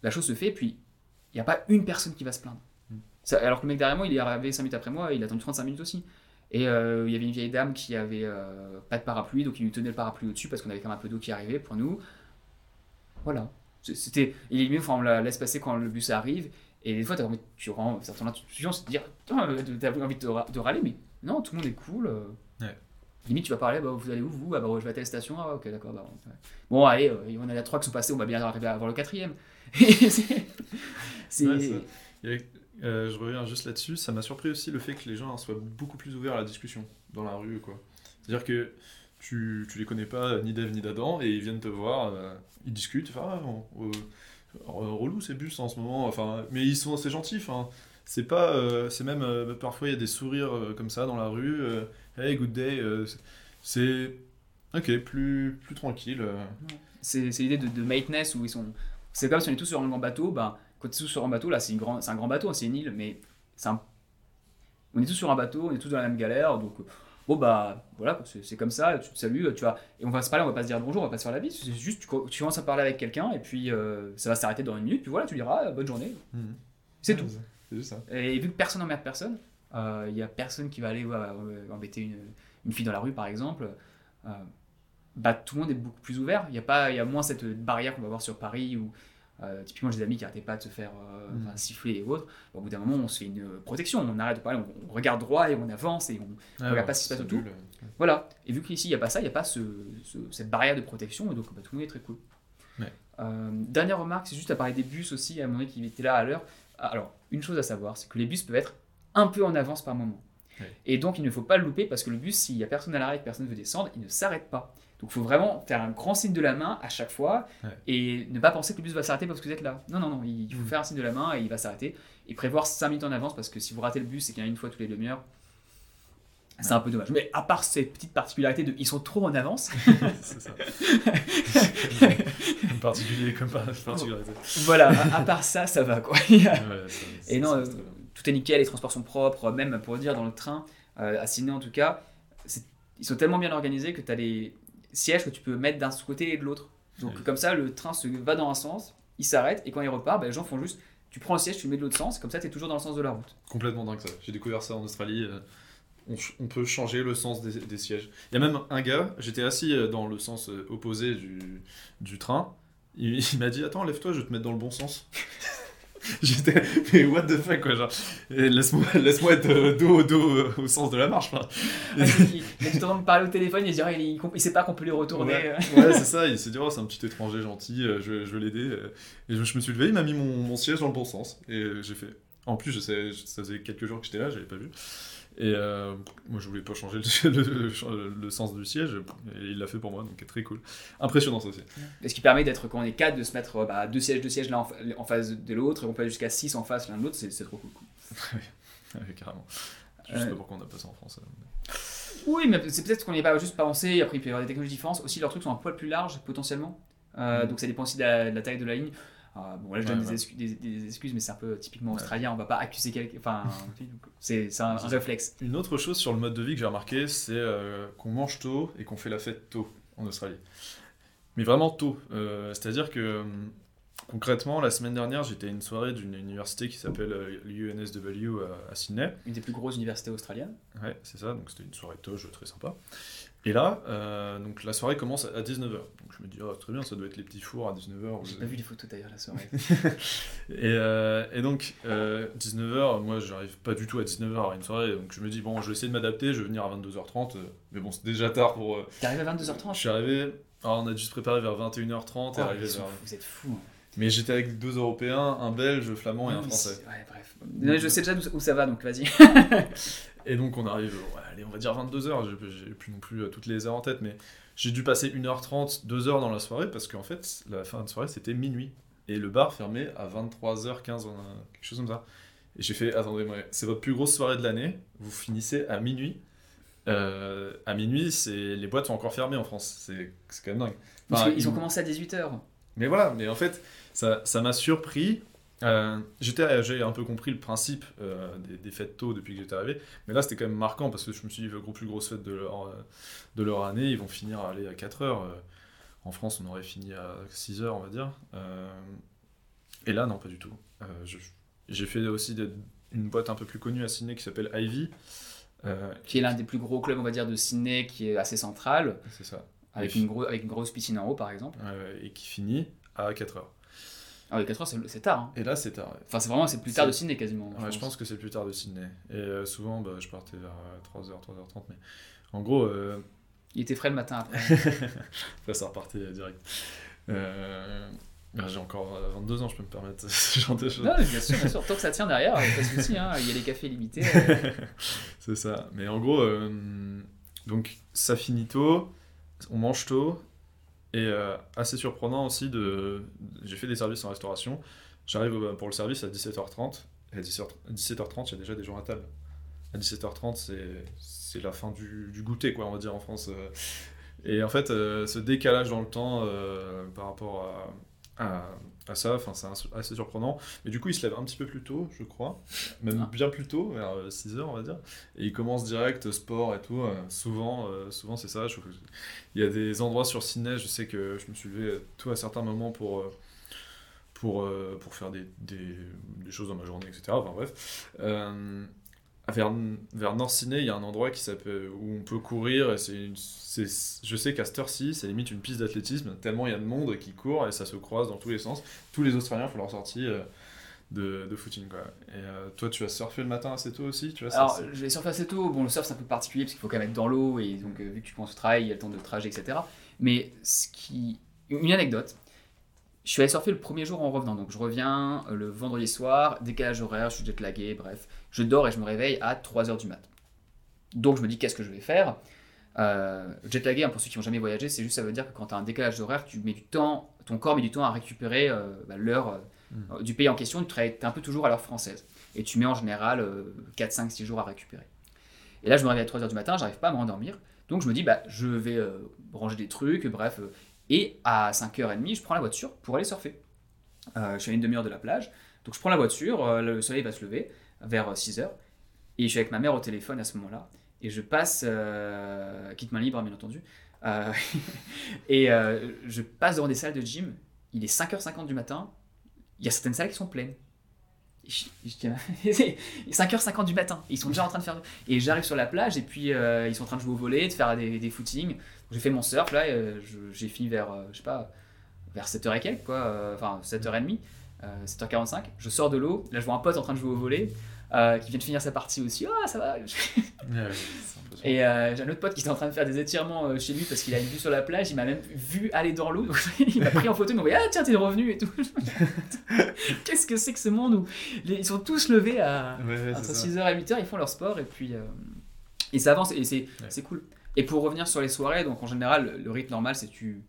la chose se fait, et puis il n'y a pas une personne qui va se plaindre. Mm. Ça- alors que le mec derrière moi, il est arrivé 5 minutes après moi, il a attendu 35 minutes aussi. Et euh, il y avait une vieille dame qui avait euh, pas de parapluie, donc il lui tenait le parapluie au-dessus parce qu'on avait quand même un peu d'eau qui arrivait pour nous. Voilà. C'était, il est mieux, enfin, on la laisse passer quand le bus arrive. Et des fois, envie, tu rends certains institutions, c'est de dire, t'as envie de, de râler, mais non, tout le monde est cool. Ouais. Limite, tu vas parler, bah, vous allez où vous? Ah bah je vais à telle station, ah ok d'accord. Bah. Bon allez, euh, il y en a trois qui sont passés, on va bien arriver à avoir le quatrième. c'est, Ouais, euh, je reviens juste là-dessus. Ça m'a surpris aussi le fait que les gens soient beaucoup plus ouverts à la discussion dans la rue. quoi. C'est-à-dire que tu, tu les connais pas ni d'Ève ni d'Adam et ils viennent te voir, euh, ils discutent. Enfin, ah, on- euh, relou ces bus en ce moment. Enfin, mais ils sont assez gentils. Enfin, c'est pas, euh, c'est même euh, parfois il y a des sourires euh, comme ça dans la rue. Hey, good day. euh, c'est- c'est ok, plus plus tranquille. euh. c'est, c'est l'idée de, de maintenance où ils sont. C'est comme si on est tous sur un grand bateau, bah, quand tu es tous sur un bateau, là c'est, grand, c'est un grand bateau, hein, c'est une île, mais c'est un- on est tous sur un bateau, on est tous dans la même galère, donc bon bah voilà, c'est, c'est comme ça, tu te salues, tu vois, et on va se parler, on va pas se dire bonjour, on va pas se faire la bise, c'est juste tu, tu commences à parler avec quelqu'un et puis euh, ça va s'arrêter dans une minute, puis voilà, tu diras bonne journée, c'est Ouais, tout. C'est juste ça. Et vu que personne n'emmerde personne, il y a personne qui va aller ouais, euh, embêter une, une fille dans la rue, par exemple. euh, bah, tout le monde est beaucoup plus ouvert. Il y a pas, y a moins cette barrière qu'on va voir sur Paris où euh, typiquement j'ai des amis qui n'arrêtaient pas de se faire euh, Mm. enfin, siffler et autres. Au bout d'un moment, on se fait une euh, protection. On arrête de parler, on, on regarde droit et on avance et on, Ah, regarde pas ce qui se passe autour. euh. voilà. Et vu qu'ici, il n'y a pas ça, il n'y a pas ce, ce- cette barrière de protection, et donc bah, tout le monde est très cool. Ouais. Euh, dernière remarque, c'est juste à parler des bus aussi, à un moment donné qui était là à l'heure. Ah, Alors, une chose à savoir, c'est que les bus peuvent être un peu en avance par moment. Ouais. Et donc, il ne faut pas le louper parce que le bus, s'il n'y a personne à l'arrêt et que personne ne veut descendre, il ne s'arrête pas. Donc, il faut vraiment faire un grand signe de la main à chaque fois Ouais. et ne pas penser que le bus va s'arrêter parce que vous êtes là. Non, non, non, il faut Mm. faire un signe de la main et il va s'arrêter. Et prévoir 5 minutes en avance parce que si vous ratez le bus et qu'il y en a une fois toutes les demi-heures, c'est un peu dommage. Mais à part ces petites particularités de ils sont trop en avance, c'est ça. comme particulier, comme par- particularité. voilà, à, à part ça, ça va quoi. Il y a- Ouais, ça- Et non, euh. Tout est nickel, les transports sont propres, même pour dire dans le train, euh, à Sydney en tout cas, ils sont tellement bien organisés que tu as des sièges que tu peux mettre d'un côté et de l'autre. Donc Oui. comme ça, le train se va dans un sens, il s'arrête, et quand il repart, bah, les gens font juste, tu prends le siège, tu le mets de l'autre sens, comme ça tu es toujours dans le sens de la route. Complètement dingue ça. J'ai découvert ça en Australie. euh, On, peut changer le sens des, des sièges. Il y a même un gars, j'étais assis euh, dans le sens euh, opposé du, du train. Il, il m'a dit Attends, lève-toi, je vais te mettre dans le bon sens. J'étais, mais what the fuck quoi, genre, laisse-moi, laisse-moi être euh, dos au dos euh, au sens de la marche. enfin. il, il a tout me parler au téléphone, il se dirait, il, il, il sait pas qu'on peut lui retourner. Ouais, ouais, c'est ça, il s'est dit, oh, c'est un petit étranger gentil, euh, je, je veux l'aider. Et je, je me suis levé, il m'a mis mon, mon siège dans le bon sens. Et j'ai fait. En plus, je sais, ça faisait quelques jours que j'étais là, j'avais pas vu. Et euh, moi, je voulais pas changer le, le- sens du siège, et il l'a fait pour moi, donc très cool. Impressionnant, ça aussi. Ce qui permet d'être, quand on est quatre, de se mettre bah, deux sièges, deux sièges l'un en, fa- en face de l'autre, et on peut aller jusqu'à 6 en face l'un de l'autre, c'est c'est trop cool. Ouais, carrément. Je sais pas pourquoi on a pas ça en France. Oui, mais c'est peut-être qu'on n'y est pas juste pas pensé. Après, il peut y avoir des technologies différentes. Aussi, leurs trucs sont un poil plus larges potentiellement. Euh, Mm. Donc, ça dépend aussi de la, de la taille de la ligne. Euh, bon, là, je donne Ouais, des, excuses, mais c'est un peu typiquement australien. On va pas accuser quelqu'un. Enfin, c'est un, un réflexe. Une autre chose sur le mode de vie que j'ai remarqué, c'est euh, qu'on mange tôt et qu'on fait la fête tôt en Australie. Mais vraiment tôt. Euh, C'est-à-dire que hum, concrètement, la semaine dernière, j'étais à une soirée d'une université qui s'appelle euh, l'UNSW à, à Sydney. Une des plus grosses universités australiennes. Ouais, c'est ça, donc c'était une soirée toge très sympa. Et là, euh, donc la soirée commence à 19h. Donc je me dis, oh, très bien, ça doit être les petits fours à 19h. J'ai pas vu les photos d'ailleurs la soirée. Et, euh, et donc, 19h, moi j'arrive pas du tout à 19h à une soirée, donc je me dis, bon, je vais essayer de m'adapter, je vais venir à 22h30, euh, mais bon, c'est déjà tard pour. euh, T'es arrivé à je 22h30 suis arrivé, alors on a dû se préparer vers 21h30, et Oh, arrivé vers- Vous êtes fous. hein. mais j'étais avec deux Européens, un Belge, flamand et un Français. Ouais, bref. Mais Je sais déjà où ça va, donc vas-y. Et donc on arrive, allez, on va dire 22h, j'ai plus non plus euh, toutes les heures en tête, mais j'ai dû passer 1h30, 2h dans la soirée, parce qu'en fait, la fin de soirée c'était minuit. Et le bar fermait à 23h15, on a- quelque chose comme ça. Et j'ai fait, attendez, c'est votre plus grosse soirée de l'année, vous finissez à minuit. Euh, à minuit, c'est les boîtes sont encore fermées en France, c'est quand même dingue. Qu'ils ont ils- commencé à 18h. mais voilà, mais en fait, ça ça m'a surpris. Euh, j'étais, j'ai un peu compris le principe euh, des, des fêtes tôt depuis que j'étais arrivé, mais là c'était quand même marquant parce que je me suis dit, le gros plus grosse fête de leur, euh, de leur année, ils vont finir à aller à 4 heures. Euh, en France, on aurait fini à 6 heures, on va dire. Euh, et là, non, pas du tout. Euh, j'ai fait aussi des- une boîte un peu plus connue à Sydney qui s'appelle Ivy. Euh, Qui est l'un des plus gros clubs, on va dire, de Sydney, qui est assez central. c'est ça. Avec Et- une, gros- avec une grosse piscine en haut, par exemple. Euh, et qui finit à 4 heures. Ah oui, 4 heures, c'est tard. hein. Et là, c'est tard. ouais. Enfin, c'est vraiment c'est plus tard de Sydney quasiment. Ouais, je pense que c'est le plus tard de Sydney. Et euh, souvent, bah, je partais vers 3h, 3h30. Mais en gros, euh, Il était frais le matin après. là, ça repartait euh, direct. Euh, bah, J'ai encore euh, 22 ans, je peux me permettre ce genre de choses. non, mais bien sûr, bien sûr. Tant que ça tient derrière, pas de souci. hein. Il y a les cafés limités. euh. c'est ça. Mais en gros, euh, donc ça finit tôt, on mange tôt. Et euh, assez surprenant aussi, de... j'ai fait des services en restauration. J'arrive pour le service à 17h30. Et à 17h- 17h30, il y a déjà des gens à table. À 17h30, c'est, la fin du, du goûter, quoi, on va dire en France. euh. Et en fait, euh, ce décalage dans le temps par rapport à, ça, enfin, c'est assez surprenant. Mais du coup, il se lève un petit peu plus tôt, je crois. Même Ah. bien plus tôt, vers 6h, on va dire. Et il commence direct sport et tout. euh, souvent, euh, souvent c'est ça. Je- il y a des endroits sur Sydney, je sais que je me suis levé tout à certains moments pour, euh, pour, euh, pour faire des, des, des choses dans ma journée, etc. Enfin bref. Euh, vers, vers Sydney, il y a un endroit qui où on peut courir. Et c'est je sais qu'à cette heure-ci, c'est limite une piste d'athlétisme, tellement il y a de monde qui court et ça se croise dans tous les sens. Tous les Australiens font leur sortie. euh, de, de footing quoi. Et euh, toi tu as surfé le matin assez tôt aussi tu vois Alors, je vais surfer assez tôt. Bon, le surf, c'est un peu particulier parce qu'il faut quand même être dans l'eau et donc, euh, vu que tu penses au travail, il y a le temps de trajet, etc. Mais ce qui. Une anecdote. Je suis allé surfer le premier jour en revenant. Donc, je reviens le vendredi soir, décalage horaire, je suis jetlagué, bref. Je dors et je me réveille à 3h du mat. Donc, je me dis, qu'est-ce que je vais faire? Euh, Jetlagué, hein, pour ceux qui n'ont jamais voyagé, c'est juste ça veut dire que quand tu as un décalage d'horaire, tu mets du temps, ton corps met du temps à récupérer euh, bah, l'heure euh, Mm. du pays en question. Tu es un peu toujours à l'heure française. Et tu mets en général euh, 4, 5, 6 jours à récupérer. Et là, je me réveille à 3h du matin, j'arrive pas à me rendormir. Donc je me dis, bah, je vais euh, ranger des trucs, bref. et à 5h30, je prends la voiture pour aller surfer. Je suis à une demi-heure de la plage. Donc je prends la voiture, le soleil va se lever vers 6h. Et je suis avec ma mère au téléphone à ce moment-là. Et je passe, euh, quitte main libre bien entendu, euh, et euh, je passe devant des salles de gym, il est 5h50 du matin, il y a certaines salles qui sont pleines. Je- je dis, Il est 5h50 du matin, ils sont déjà en train de faire. Et j'arrive sur la plage et puis euh, ils sont en train de jouer au volet, de faire des, des footings. J'ai fait mon surf là, euh, j'ai fini vers, euh, je sais pas, vers 7h et quelques, quoi, euh, enfin 7h30, euh, 7h45. Je sors de l'eau, là je vois un pote en train de jouer au volet, euh, qui vient de finir sa partie aussi. Ah, ça va. Et euh, j'ai un autre pote qui était en train de faire des étirements euh, chez lui parce qu'il a une vue sur la plage, il m'a même vu aller dans l'eau, donc il m'a pris en photo, il m'a envoyé Ah tiens, t'es revenu et tout. Qu'est-ce que c'est que ce monde où ils sont tous levés à. Ouais, ouais, Entre c'est ça. 6h et 8h, ils font leur sport et puis euh, et ça avance et c'est cool. Et pour revenir sur les soirées, donc en général, le, rythme normal, c'est tu.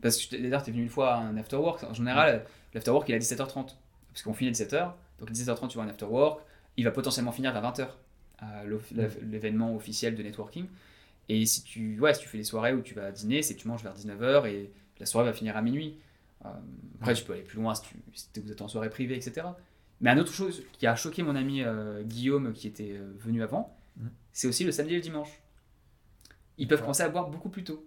Parce que d'ailleurs, tu es venu une fois à un after work. En général, l'after work il est à 17h30. Parce qu'on finit à 17h. Donc à 17h30, tu vois un after work. Il va potentiellement finir vers 20h. à l'off- L'événement officiel de networking. Et si tu, ouais, si tu fais des soirées où tu vas dîner, c'est que tu manges vers 19h et la soirée va finir à minuit. Euh, après, tu peux aller plus loin si, tu, si vous êtes en soirée privée, etc. Mais une autre chose qui a choqué mon ami euh, Guillaume, qui était euh, venu avant, Mhm. c'est aussi le samedi et le dimanche. Ils peuvent commencer à boire beaucoup plus tôt.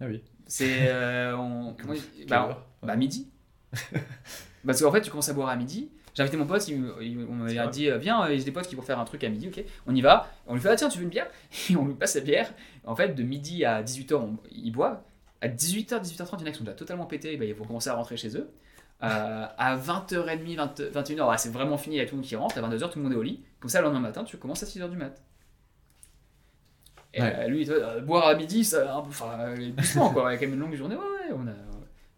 Ah oui. C'est euh, bah, bah, midi. Parce qu'en fait, tu commences à boire à midi. J'ai invité mon pote, il, il- on vrai. dit euh, Viens, euh, j'ai des potes qui vont faire un truc à midi, ok On y va. On lui fait Ah, tiens, tu veux une bière? Et on lui passe la bière. En fait, de midi à 18h, on, ils boivent. À 18h, 18h30, il y en a qui sont déjà totalement pétés, bah, ils vont commencer à rentrer chez eux. Euh, à 20h30, 20, 21h, ouais, c'est vraiment fini, il y a tout le monde qui rentre. À 22h, tout le monde est au lit. Comme ça, le lendemain matin, tu commences à 6h du mat. Et Ouais. euh, lui, il euh, boire à midi, ça, enfin, euh, doucement, quoi. Il y a quand même une longue journée. Ouais, ouais, on a.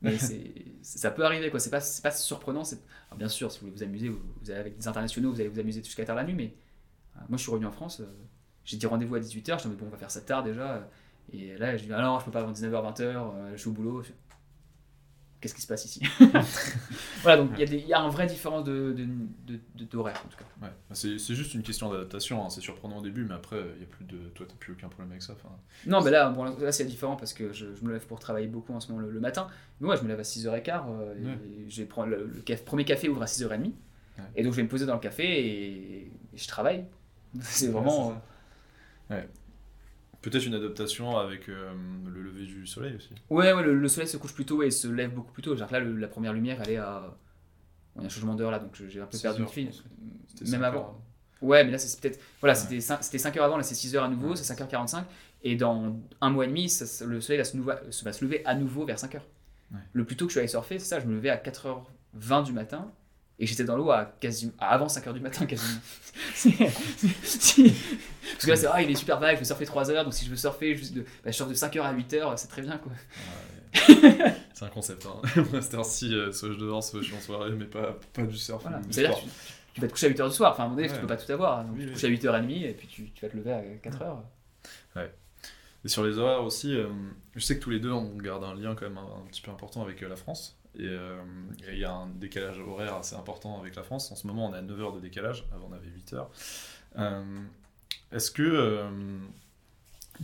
Mais c'est- ça peut arriver, quoi. C'est pas, pas surprenant. Alors, bien sûr, si vous voulez vous amuser, vous, allez avec des internationaux, vous allez vous amuser jusqu'à tard la nuit. Mais euh, moi, je suis revenu en France. euh, j'ai dit rendez-vous à 18h. Je me dis, bon, on va faire ça tard déjà. Et là, je dis, ah non, je peux pas avant 19h, 20h. euh, je suis au boulot. Qu'est-ce qui se passe ici Voilà, donc il y, a y un vrai différence de, de, de- de- d'horaire, en tout cas. Ouais. Bah, C'est juste une question d'adaptation, hein. c'est surprenant au début, mais après, il y a plus de... toi, t'as plus aucun problème avec ça. Non, mais là, bon, là c'est différent parce que je, je me lève pour travailler beaucoup en ce moment le, le matin. Mais moi, je me lève à 6h15. euh, et Ouais. je prendre le, le caf- premier café ouvre à 6h30. Et donc, je vais me poser dans le café et, et je travaille. C'est vraiment. Ouais, ça. Peut-être une adaptation avec euh, le lever du soleil aussi. Ouais, ouais, le, le soleil se couche plus tôt et se lève beaucoup plus tôt. Genre là, le- la première lumière, elle est à. On a un changement d'heure là, donc j'ai un peu perdu le fil. Même avant. heures. Ouais, mais là, c'est peut-être. Voilà, Ouais. c'était cin- c'était 5 heures avant, là, c'est 6 heures à nouveau, Ouais. c'est 5h45. Et dans un mois et demi, ça- le soleil va se, se- va se lever à nouveau vers 5 heures. Ouais. Le plus tôt que je suis allé surfer, c'est ça, je me levais à 4h20 du matin. Et j'étais dans l'eau à quasiment à avant 5h du matin quasiment. C'est- c'est- Parce que là c'est ah, il est super vague, je vais surfer 3 heures, donc si je veux surfer juste de, bah, je surfe de 5h à 8h, c'est très bien quoi. Ouais. c'est un concept. Hein. C'est-à-dire euh, soit je dehors, soit je suis en soirée, mais pas, pas du surf. Voilà. C'est-à-dire tu, tu vas te coucher à 8h du soir, enfin à un moment donné, tu Ouais. peux pas tout avoir. Donc Oui, tu te oui. couches à 8h30 et puis tu, tu vas te lever à 4h. Et sur les horaires aussi, euh, je sais que tous les deux on garde un lien quand même un, un petit peu important avec euh, la France. Et euh, et il y a un décalage horaire assez important avec la France. En ce moment, on à 9 heures de décalage. Avant, on avait 8 heures. Euh, Est-ce que. euh,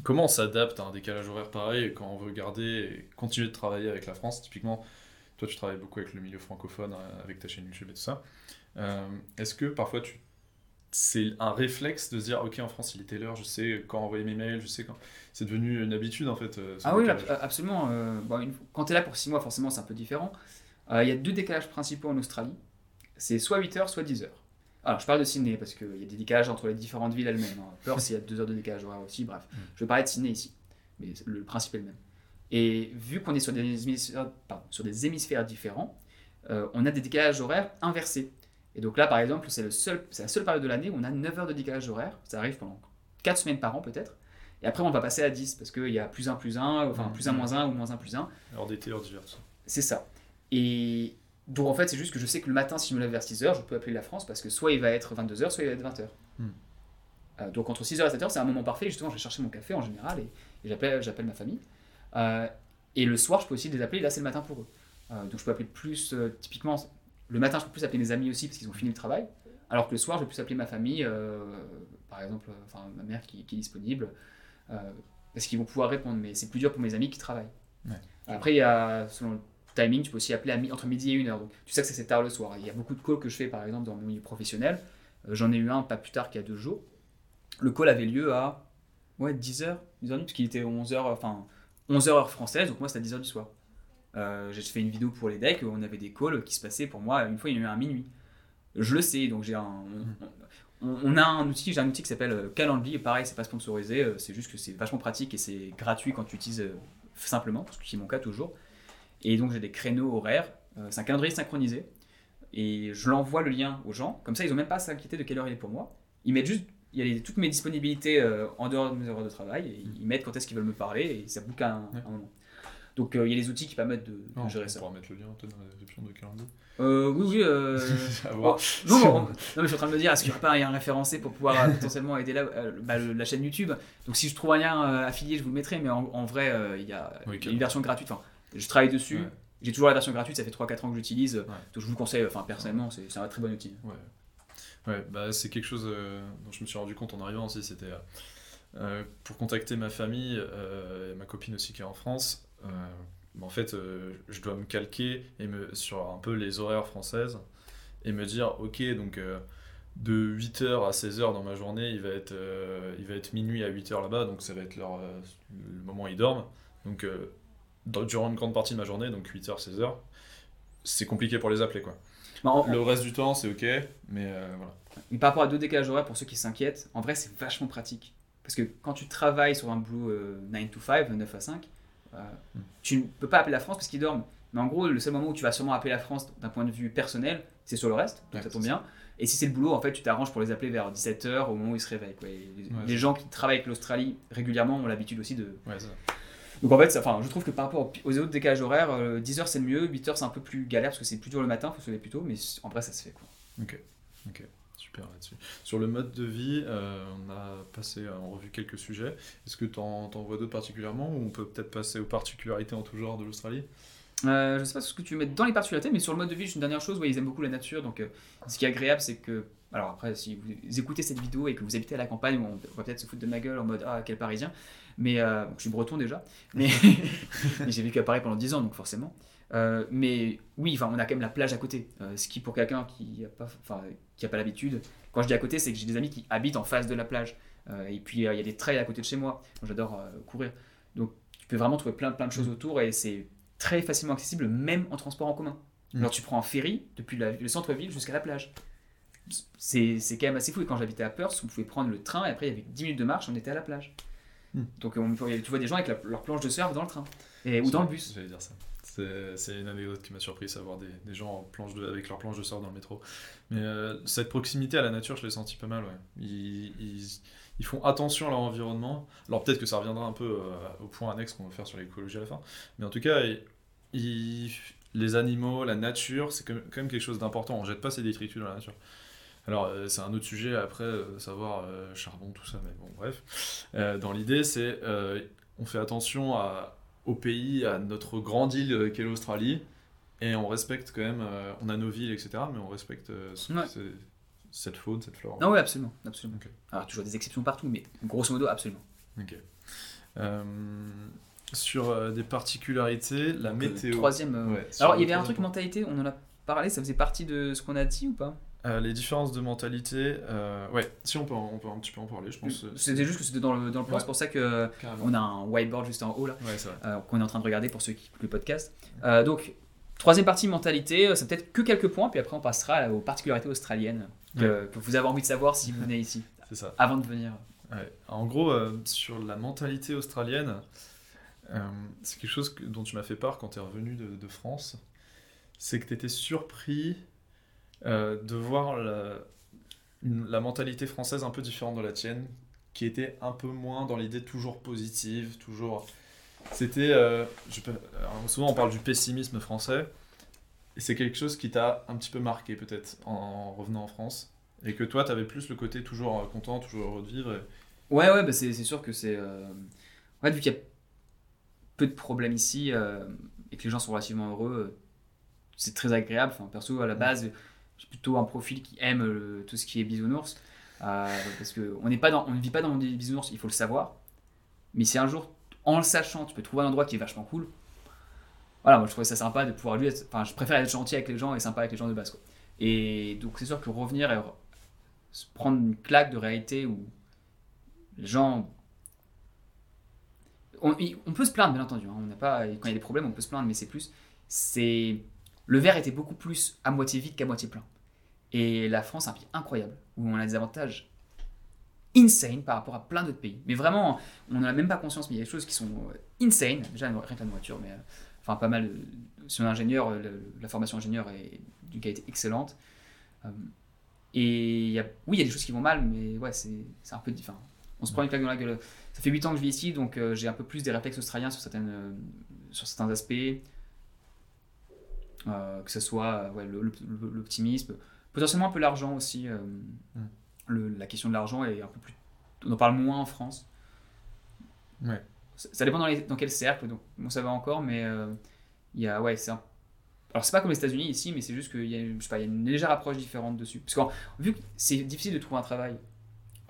comment on s'adapte à un décalage horaire pareil quand on veut garder et continuer de travailler avec la France? Typiquement, toi, tu travailles beaucoup avec le milieu francophone, avec ta chaîne YouTube et tout ça. Est-ce que parfois tu c'est un réflexe de se dire ok en France il est telle heure je sais quand envoyer mes mails je sais quand c'est devenu une habitude en fait euh, Ah oui, décalage. absolument. euh, bon, une- quand tu es là pour 6 mois, forcément, c'est un peu différent. Euh, Il y a deux décalages principaux en Australie. C'est soit 8 heures, soit 10 heures. Alors, je parle de Sydney parce qu'il y a des décalages entre les différentes villes elles-mêmes. hein. Perth, il y a 2 heures de décalage horaire aussi, bref. Mm. Je vais parler de Sydney ici. Mais le principe est le même. Et vu qu'on est sur des hémisphères, pardon, sur des hémisphères différents, euh, on a des décalages horaires inversés. Et donc là, par exemple, c'est seul- la seule période de l'année où on a 9 heures de décalage horaire. Ça arrive pendant 4 semaines par an peut-être. Et après, on va passer à 10 parce qu'il y a plus 1 plus 1, enfin plus 1 moins 1 ou moins 1 plus 1. heure d'été heure d'hiver C'est ça. Et donc en fait, c'est juste que je sais que le matin, si je me lève vers 6h, je peux appeler la France parce que soit il va être 22h, soit il va être 20h. Hmm. Euh, donc entre 6h et 7h, c'est un moment parfait. Justement, je vais chercher mon café en général et, et j'appelle, j'appelle ma famille. Euh, et le soir, je peux aussi les appeler. Là, c'est le matin pour eux. Euh, donc je peux appeler plus, euh, typiquement, le matin, je peux plus appeler mes amis aussi parce qu'ils ont fini le travail. Alors que le soir, je vais plus appeler ma famille, euh, par exemple, euh, enfin ma mère qui, qui est disponible, euh, parce qu'ils vont pouvoir répondre. Mais c'est plus dur pour mes amis qui travaillent. Ouais. Après, il y a, selon le timing, tu peux aussi appeler à mi- entre midi et une heure. Donc, tu sais que c'est tard le soir. Il y a beaucoup de calls que je fais, par exemple, dans mon milieu professionnel. Euh, J'en ai eu un pas plus tard qu'il y a deux jours. le call avait lieu à ouais, 10h, 10h parce qu'il était 11h, enfin 11h heure française, donc moi c'était à 10h du soir. Euh, j'ai fait une vidéo pour les decks où on avait des calls qui se passaient pour moi, une fois il y en a eu un à minuit. Je le sais, donc j'ai un. On, on a un outil, j'ai un outil qui s'appelle euh, Calendly, et pareil, c'est pas sponsorisé, euh, c'est juste que c'est vachement pratique et c'est gratuit quand tu utilises euh, simplement, parce que c'est mon cas toujours. Et donc j'ai des créneaux horaires, c'est un calendrier synchronisé, et je l'envoie le lien aux gens, comme ça ils ont même pas à s'inquiéter de quelle heure il est pour moi. Ils mettent juste, il y a les- toutes mes disponibilités euh, en dehors de mes heures de travail, et ils mettent quand est-ce qu'ils veulent me parler, et ça boucle à un, Ouais. un moment. Donc euh, il y a les outils qui permettent de, gérer on ça. pourra mettre le lien dans la description de calendrier. Euh, oui, oui. Euh... À voir. Non, non, non, mais je suis en train de me dire, est-ce qu'il n'y aurait pas un référencé pour pouvoir euh, potentiellement aider la, bah, le- la chaîne YouTube? Donc si je trouve un lien affilié, je vous le mettrai, mais en, en vrai, il y a Oui, a une version gratuite. Enfin, je travaille dessus. Ouais. J'ai toujours la version gratuite, ça fait 3-4 ans que j'utilise. Ouais. Donc je vous le conseille, enfin, personnellement, c'est c'est un très bon outil. Ouais, ouais bah, c'est quelque chose euh, dont je me suis rendu compte en arrivant aussi. C'était euh, pour contacter ma famille, euh, et ma copine aussi qui est en France. Euh, en fait, euh, je dois me calquer et me, sur un peu les horaires françaises et me dire ok, donc euh, de 8h à 16h dans ma journée, il va être, euh, il va être minuit à 8h là-bas, donc ça va être leur, euh, le moment où ils dorment. Donc, euh, dans- durant une grande partie de ma journée, donc 8h, 16h, c'est compliqué pour les appeler quoi. Bah, Le reste du temps, c'est ok, mais voilà. Mais par rapport à deux décalages horaires, pour ceux qui s'inquiètent, en vrai, c'est vachement pratique. Parce que quand tu travailles sur un boulot euh, 9 to 5, 9 à 5, euh, Mm. Tu ne peux pas appeler la France parce qu'ils dorment. Mais en gros, le seul moment où tu vas sûrement appeler la France d'un point de vue personnel, c'est sur le reste, donc Ouais, ça tombe bien. Et si c'est le boulot, en fait, tu t'arranges pour les appeler vers 17h au moment où ils se réveillent. quoi. Les, Ouais, les c'est gens qui travaillent avec l'Australie régulièrement ont l'habitude aussi de. Ouais, c'est ça. Donc en fait, ça, enfin, je trouve que par rapport aux autres décalages horaires, euh, 10h c'est le mieux, 8h c'est un peu plus galère parce que c'est plus dur le matin, faut se lever plus tôt, mais en vrai ça se fait quoi. Sur le mode de vie, euh, on a passé en revue quelques sujets. Est-ce que tu en vois d'autres particulièrement ou on peut peut-être passer aux particularités en tout genre de l'Australie? Euh, je sais pas ce que tu mettre dans les particularités, mais sur le mode de vie, juste une dernière chose, ouais, ils aiment beaucoup la nature. Donc, euh, ce qui est agréable, c'est que. Alors, après, si vous écoutez cette vidéo et que vous habitez à la campagne, on va peut-être se foutre de ma gueule en mode Ah, quel parisien. Mais euh, je suis breton déjà. Mais, mais j'ai vécu à Paris pendant 10 ans, donc forcément. Euh, mais oui, enfin, on a quand même la plage à côté. Euh, ce qui, pour quelqu'un qui n'a pas, enfin, qui a pas l'habitude, quand je dis à côté, c'est que j'ai des amis qui habitent en face de la plage. Et puis, il y a des trails à côté de chez moi. J'adore courir. Donc, tu peux vraiment trouver plein, plein de choses autour et c'est très facilement accessible, même en transport en commun. Mm. Alors, tu prends un ferry depuis la- le centre-ville jusqu'à la plage. C'est c'est quand même assez fou. Et quand j'habitais à Perth, on pouvait prendre le train et après, il y avait 10 minutes de marche, on était à la plage. Mm. Donc, on, tu vois des gens avec la- leur planche de surf dans le train et, ou dans le bus. J'allais dire ça. C'est une anecdote qui m'a surpris, savoir des, des gens en planche de- avec leur planche de surf dans le métro. Mais euh, cette proximité à la nature, je l'ai senti pas mal, ouais. Ils, ils- ils font attention à leur environnement. Alors peut-être que ça reviendra un peu euh, au point annexe qu'on va faire sur l'écologie à la fin. Mais en tout cas, ils- ils- les animaux, la nature, c'est quand même- quelque chose d'important. On jette pas ses détritus dans la nature. Alors, euh, c'est un autre sujet après, euh, savoir euh, charbon, tout ça, mais bon, bref. Dans l'idée, c'est on fait attention à, au pays, à notre grande île qu'est l'Australie, et on respecte quand même, on a nos villes, etc., mais on respecte ce- Ouais. ce- cette faune, cette flore. Non, oui, absolument. absolument. Alors, toujours des exceptions partout, mais grosso modo, absolument. Ok. Sur des particularités, la Donc, météo. Troisième. Ouais, Alors, il y avait un truc mentalité, on en a parlé, ça faisait partie de ce qu'on a dit ou pas? Euh, les différences de mentalité, euh, ouais, si on peut, en- on peut un petit peu en parler, je pense. euh, C'était juste que c'était dans le, dans le plan, Ouais. c'est pour ça que Carrément. on a un whiteboard juste en haut là. Ouais, euh, qu'on est en train de regarder pour ceux qui écoutent le podcast. Donc, troisième partie, mentalité, c'est peut-être que quelques points, puis après on passera aux particularités australiennes que, que vous avez envie de savoir si vous venez ici, C'est ça. avant de venir. Ouais. En gros, sur la mentalité australienne, c'est quelque chose que- dont tu m'as fait part quand tu es revenu de, de France. C'est que tu étais surpris euh, de voir la, mentalité française un peu différente de la tienne, qui était un peu moins dans l'idée toujours positive, toujours. C'était. euh, alors, souvent on parle du pessimisme français, et c'est quelque chose qui t'a un petit peu marqué peut-être en, revenant en France. Et que toi, tu avais plus le côté toujours euh, content, toujours heureux de vivre. et- Ouais, ouais, bah c'est sûr que c'est. euh, Ouais, vu qu'il y a peu de problèmes ici euh, et que les gens sont relativement heureux, euh, c'est très agréable. Enfin, perso, à la base, j'ai plutôt un profil qui aime le- tout ce qui est bisounours. euh, parce qu'on ne vit pas dans le monde des bisounours, il faut le savoir. Mais si un jour, en le sachant, tu peux trouver un endroit qui est vachement cool, voilà, moi je trouvais ça sympa de pouvoir lui être. Enfin, je préfère être gentil avec les gens et sympa avec les gens de base. Quoi. Et donc, c'est sûr que revenir et se prendre une claque de réalité où les gens. On, peut se plaindre, bien entendu. hein, on pas, quand il y a des problèmes, on peut se plaindre, mais c'est plus. C'est le verre était beaucoup plus à moitié vide qu'à moitié plein. Et la France, est un pays incroyable où on a des avantages insane par rapport à plein d'autres pays. Mais vraiment, on n'en a même pas conscience, mais il y a des choses qui sont euh, insane. Déjà, rien que la nourriture, mais euh, enfin pas mal. euh, Sur l'ingénieur, euh, le- la formation ingénieur est d'une qualité excellente. Et oui, il y a des choses qui vont mal, mais ouais, c'est un peu différent. On se prend une claque dans la gueule. Ça fait 8 ans que je vis ici, donc j'ai un peu plus des réflexes australiens sur certains aspects. Euh, que ce soit euh, ouais, l'optimisme, potentiellement un peu l'argent aussi. euh, Mm. le- la question de l'argent est un peu plus. On en parle moins en France. Ouais. Ça, ça dépend dans, les- dans quel cercle, donc bon, ça va encore, mais euh, il y a. Ouais, c'est un- Alors, c'est pas comme les États-Unis ici, mais c'est juste qu'il y, a, je sais pas, il y a une légère approche différente dessus. Parce que vu que c'est difficile de trouver un travail,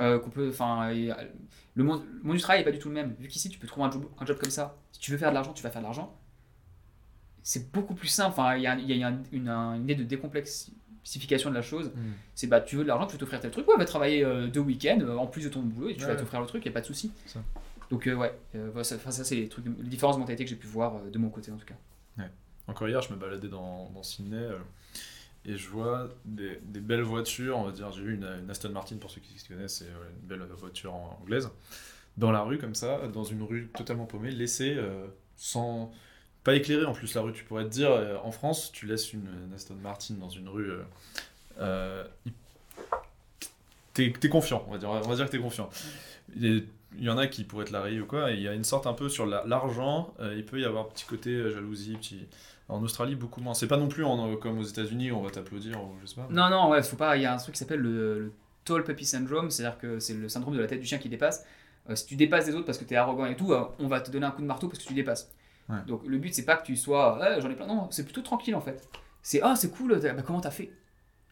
euh, qu'on peut. Enfin, le monde, le monde du travail n'est pas du tout le même. Vu qu'ici, tu peux trouver un job, un job comme ça. Si tu veux faire de l'argent, tu vas faire de l'argent. C'est beaucoup plus simple. Enfin, il y a, il y a une, idée de décomplexification de la chose. Mm. C'est bah, tu veux de l'argent, tu veux t'offrir tel truc. Ouais, va travailler euh, deux week-ends euh, en plus de ton boulot et tu Ouais, vas t'offrir le truc, il n'y a pas de souci. Donc, euh, ouais, euh, voilà, ça, ça c'est les, trucs, les différences de mentalité que j'ai pu voir de mon côté en tout cas. Encore hier, je me baladais dans, dans Sydney et je vois des, des belles voitures. On va dire, j'ai vu une, une Aston Martin pour ceux qui se connaissent, c'est une belle voiture anglaise. Dans la rue, comme ça, dans une rue totalement paumée, laissée sans. Pas éclairée en plus, la rue. Tu pourrais te dire, euh, en France, tu laisses une, une Aston Martin dans une rue. euh, euh, t'es confiant, on va dire, on va dire que t'es confiant. Il y en a qui pourraient te la rayer ou quoi, il y a une sorte un peu sur la- l'argent, il peut y avoir un petit côté jalousie, petit. En Australie, beaucoup moins. C'est pas non plus en- comme aux États-Unis on va t'applaudir ou je sais pas. Non, non, ouais, faut pas. Il y a un truc qui s'appelle le, le Tall Puppy Syndrome, c'est-à-dire que c'est le syndrome de la tête du chien qui dépasse. Euh, si tu dépasses les autres parce que tu es arrogant et tout, euh, on va te donner un coup de marteau parce que tu dépasses. Ouais. Donc le but, c'est pas que tu sois. J'en ai plein. Non, c'est plutôt tranquille en fait. C'est ah, c'est cool, bah, comment t'as fait?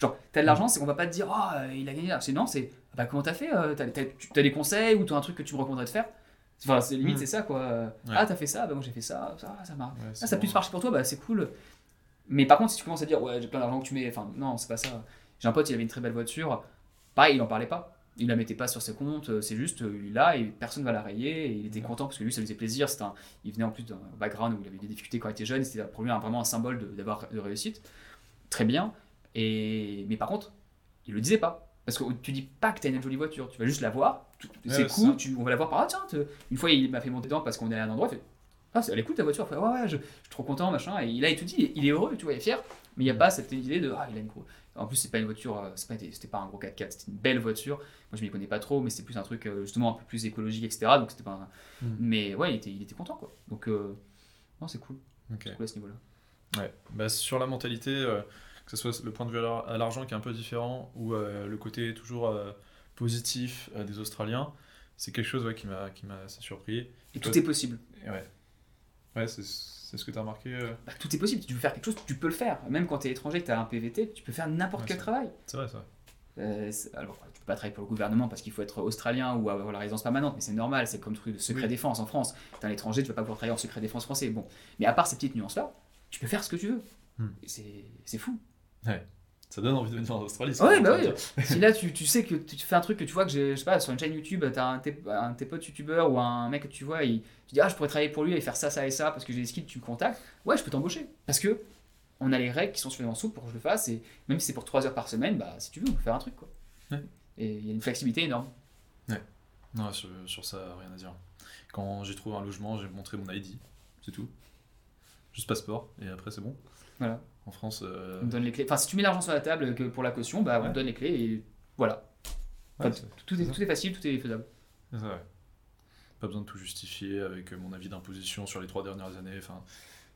Genre, t'as de l'argent, c'est on va pas te dire ah, euh, il a gagné là. C'est non, c'est ah, bah, comment t'as fait euh, T'as t'as des conseils ou t'as un truc que tu me recommanderais de faire? Enfin, c'est limite, Mm. c'est ça quoi. Ah, t'as fait ça, bah moi j'ai fait ça, ça, ça marche. Ouais, Ah, ça a plus marché pour toi, bah c'est cool. Mais par contre, si tu commences à dire, ouais, j'ai plein d'argent que tu mets, enfin, non, c'est pas ça. J'ai un pote, il avait une très belle voiture. Pareil, il en parlait pas. Il la mettait pas sur ses comptes, euh, c'est juste, euh, il est là et personne va la rayer. Et il était content parce que lui, ça lui faisait plaisir. Un- Il venait en plus d'un background où il avait des difficultés quand il était jeune. C'était pour lui un- vraiment un symbole d'avoir de réussite. Très bien. Et... Mais par contre, il le disait pas. Parce que tu dis pas que t'as une jolie voiture, tu vas juste la voir, Ouais, c'est cool, tu, on va la voir par ah, tiens, une fois il m'a fait monter dedans parce qu'on est à un endroit, il fait ah, c'est- elle est cool ta voiture, Il fait, ouais, ouais, je, je suis trop content, machin, et là il te dit, il est heureux, tu vois, il est fier, mais il n'y a pas cette idée de ah, il a une gros. En plus, c'est pas une voiture, euh, c'est pas- c'était pas un gros 4x4, c'était une belle voiture. Moi je m'y connais pas trop, mais c'est plus un truc euh, justement un peu plus écologique, etc. Donc c'était pas un- Mm. Mais ouais, il était, il était content quoi. Donc, euh, non, c'est cool, Ok. c'est cool à ce niveau-là. Ouais. Bah, sur la mentalité, euh, que ce soit le point de vue à l'ar- à l'argent qui est un peu différent ou euh, le côté toujours positif des Australiens, c'est quelque chose ouais, qui m'a surpris. Et tout est possible. Ouais. Ouais, c'est ce que tu as remarqué. euh, Bah, tout est possible. Si tu veux faire quelque chose, tu peux le faire. Même quand tu es étranger, que tu as un PVT, tu peux faire n'importe Ouais, quel travail. C'est vrai, c'est vrai. Euh, alors, tu peux pas travailler pour le gouvernement parce qu'il faut être australien ou avoir la résidence permanente, mais c'est normal, c'est comme truc de secret Oui. défense en France. T'es un étranger, tu vas pas pouvoir travailler en secret défense français. Bon, mais à part ces petites nuances-là, tu peux faire ce que tu veux. Hmm. C'est fou. Ça donne envie de venir en Australie. Ouais, bah oui. si là tu, tu sais que tu fais un truc que tu vois que j'ai- je sais pas sur une chaîne YouTube, t'as un, un de tes potes youtubeurs ou un mec que tu vois, il, tu dis ah je pourrais travailler pour lui et faire ça, ça et ça parce que j'ai des skills, tu me contactes. Ouais, je peux t'embaucher parce que on a les règles qui sont suffisamment souples pour que je le fasse et même si c'est pour 3 heures par semaine, bah si tu veux, on peut faire un truc quoi. Ouais. Et il y a une flexibilité énorme. Non, sur, sur ça, rien à dire. Quand j'ai trouvé un logement, j'ai montré mon ID, c'est tout. Juste passeport, et après c'est bon. Voilà. En France, euh, On donne les clés. Enfin, si tu mets l'argent sur la table que pour la caution, bah on Ouais. te donne les clés et voilà. ouais, tout, est, tout est facile, tout est faisable. c'est. Pas besoin de tout justifier avec euh, mon avis d'imposition sur les trois dernières années. Enfin,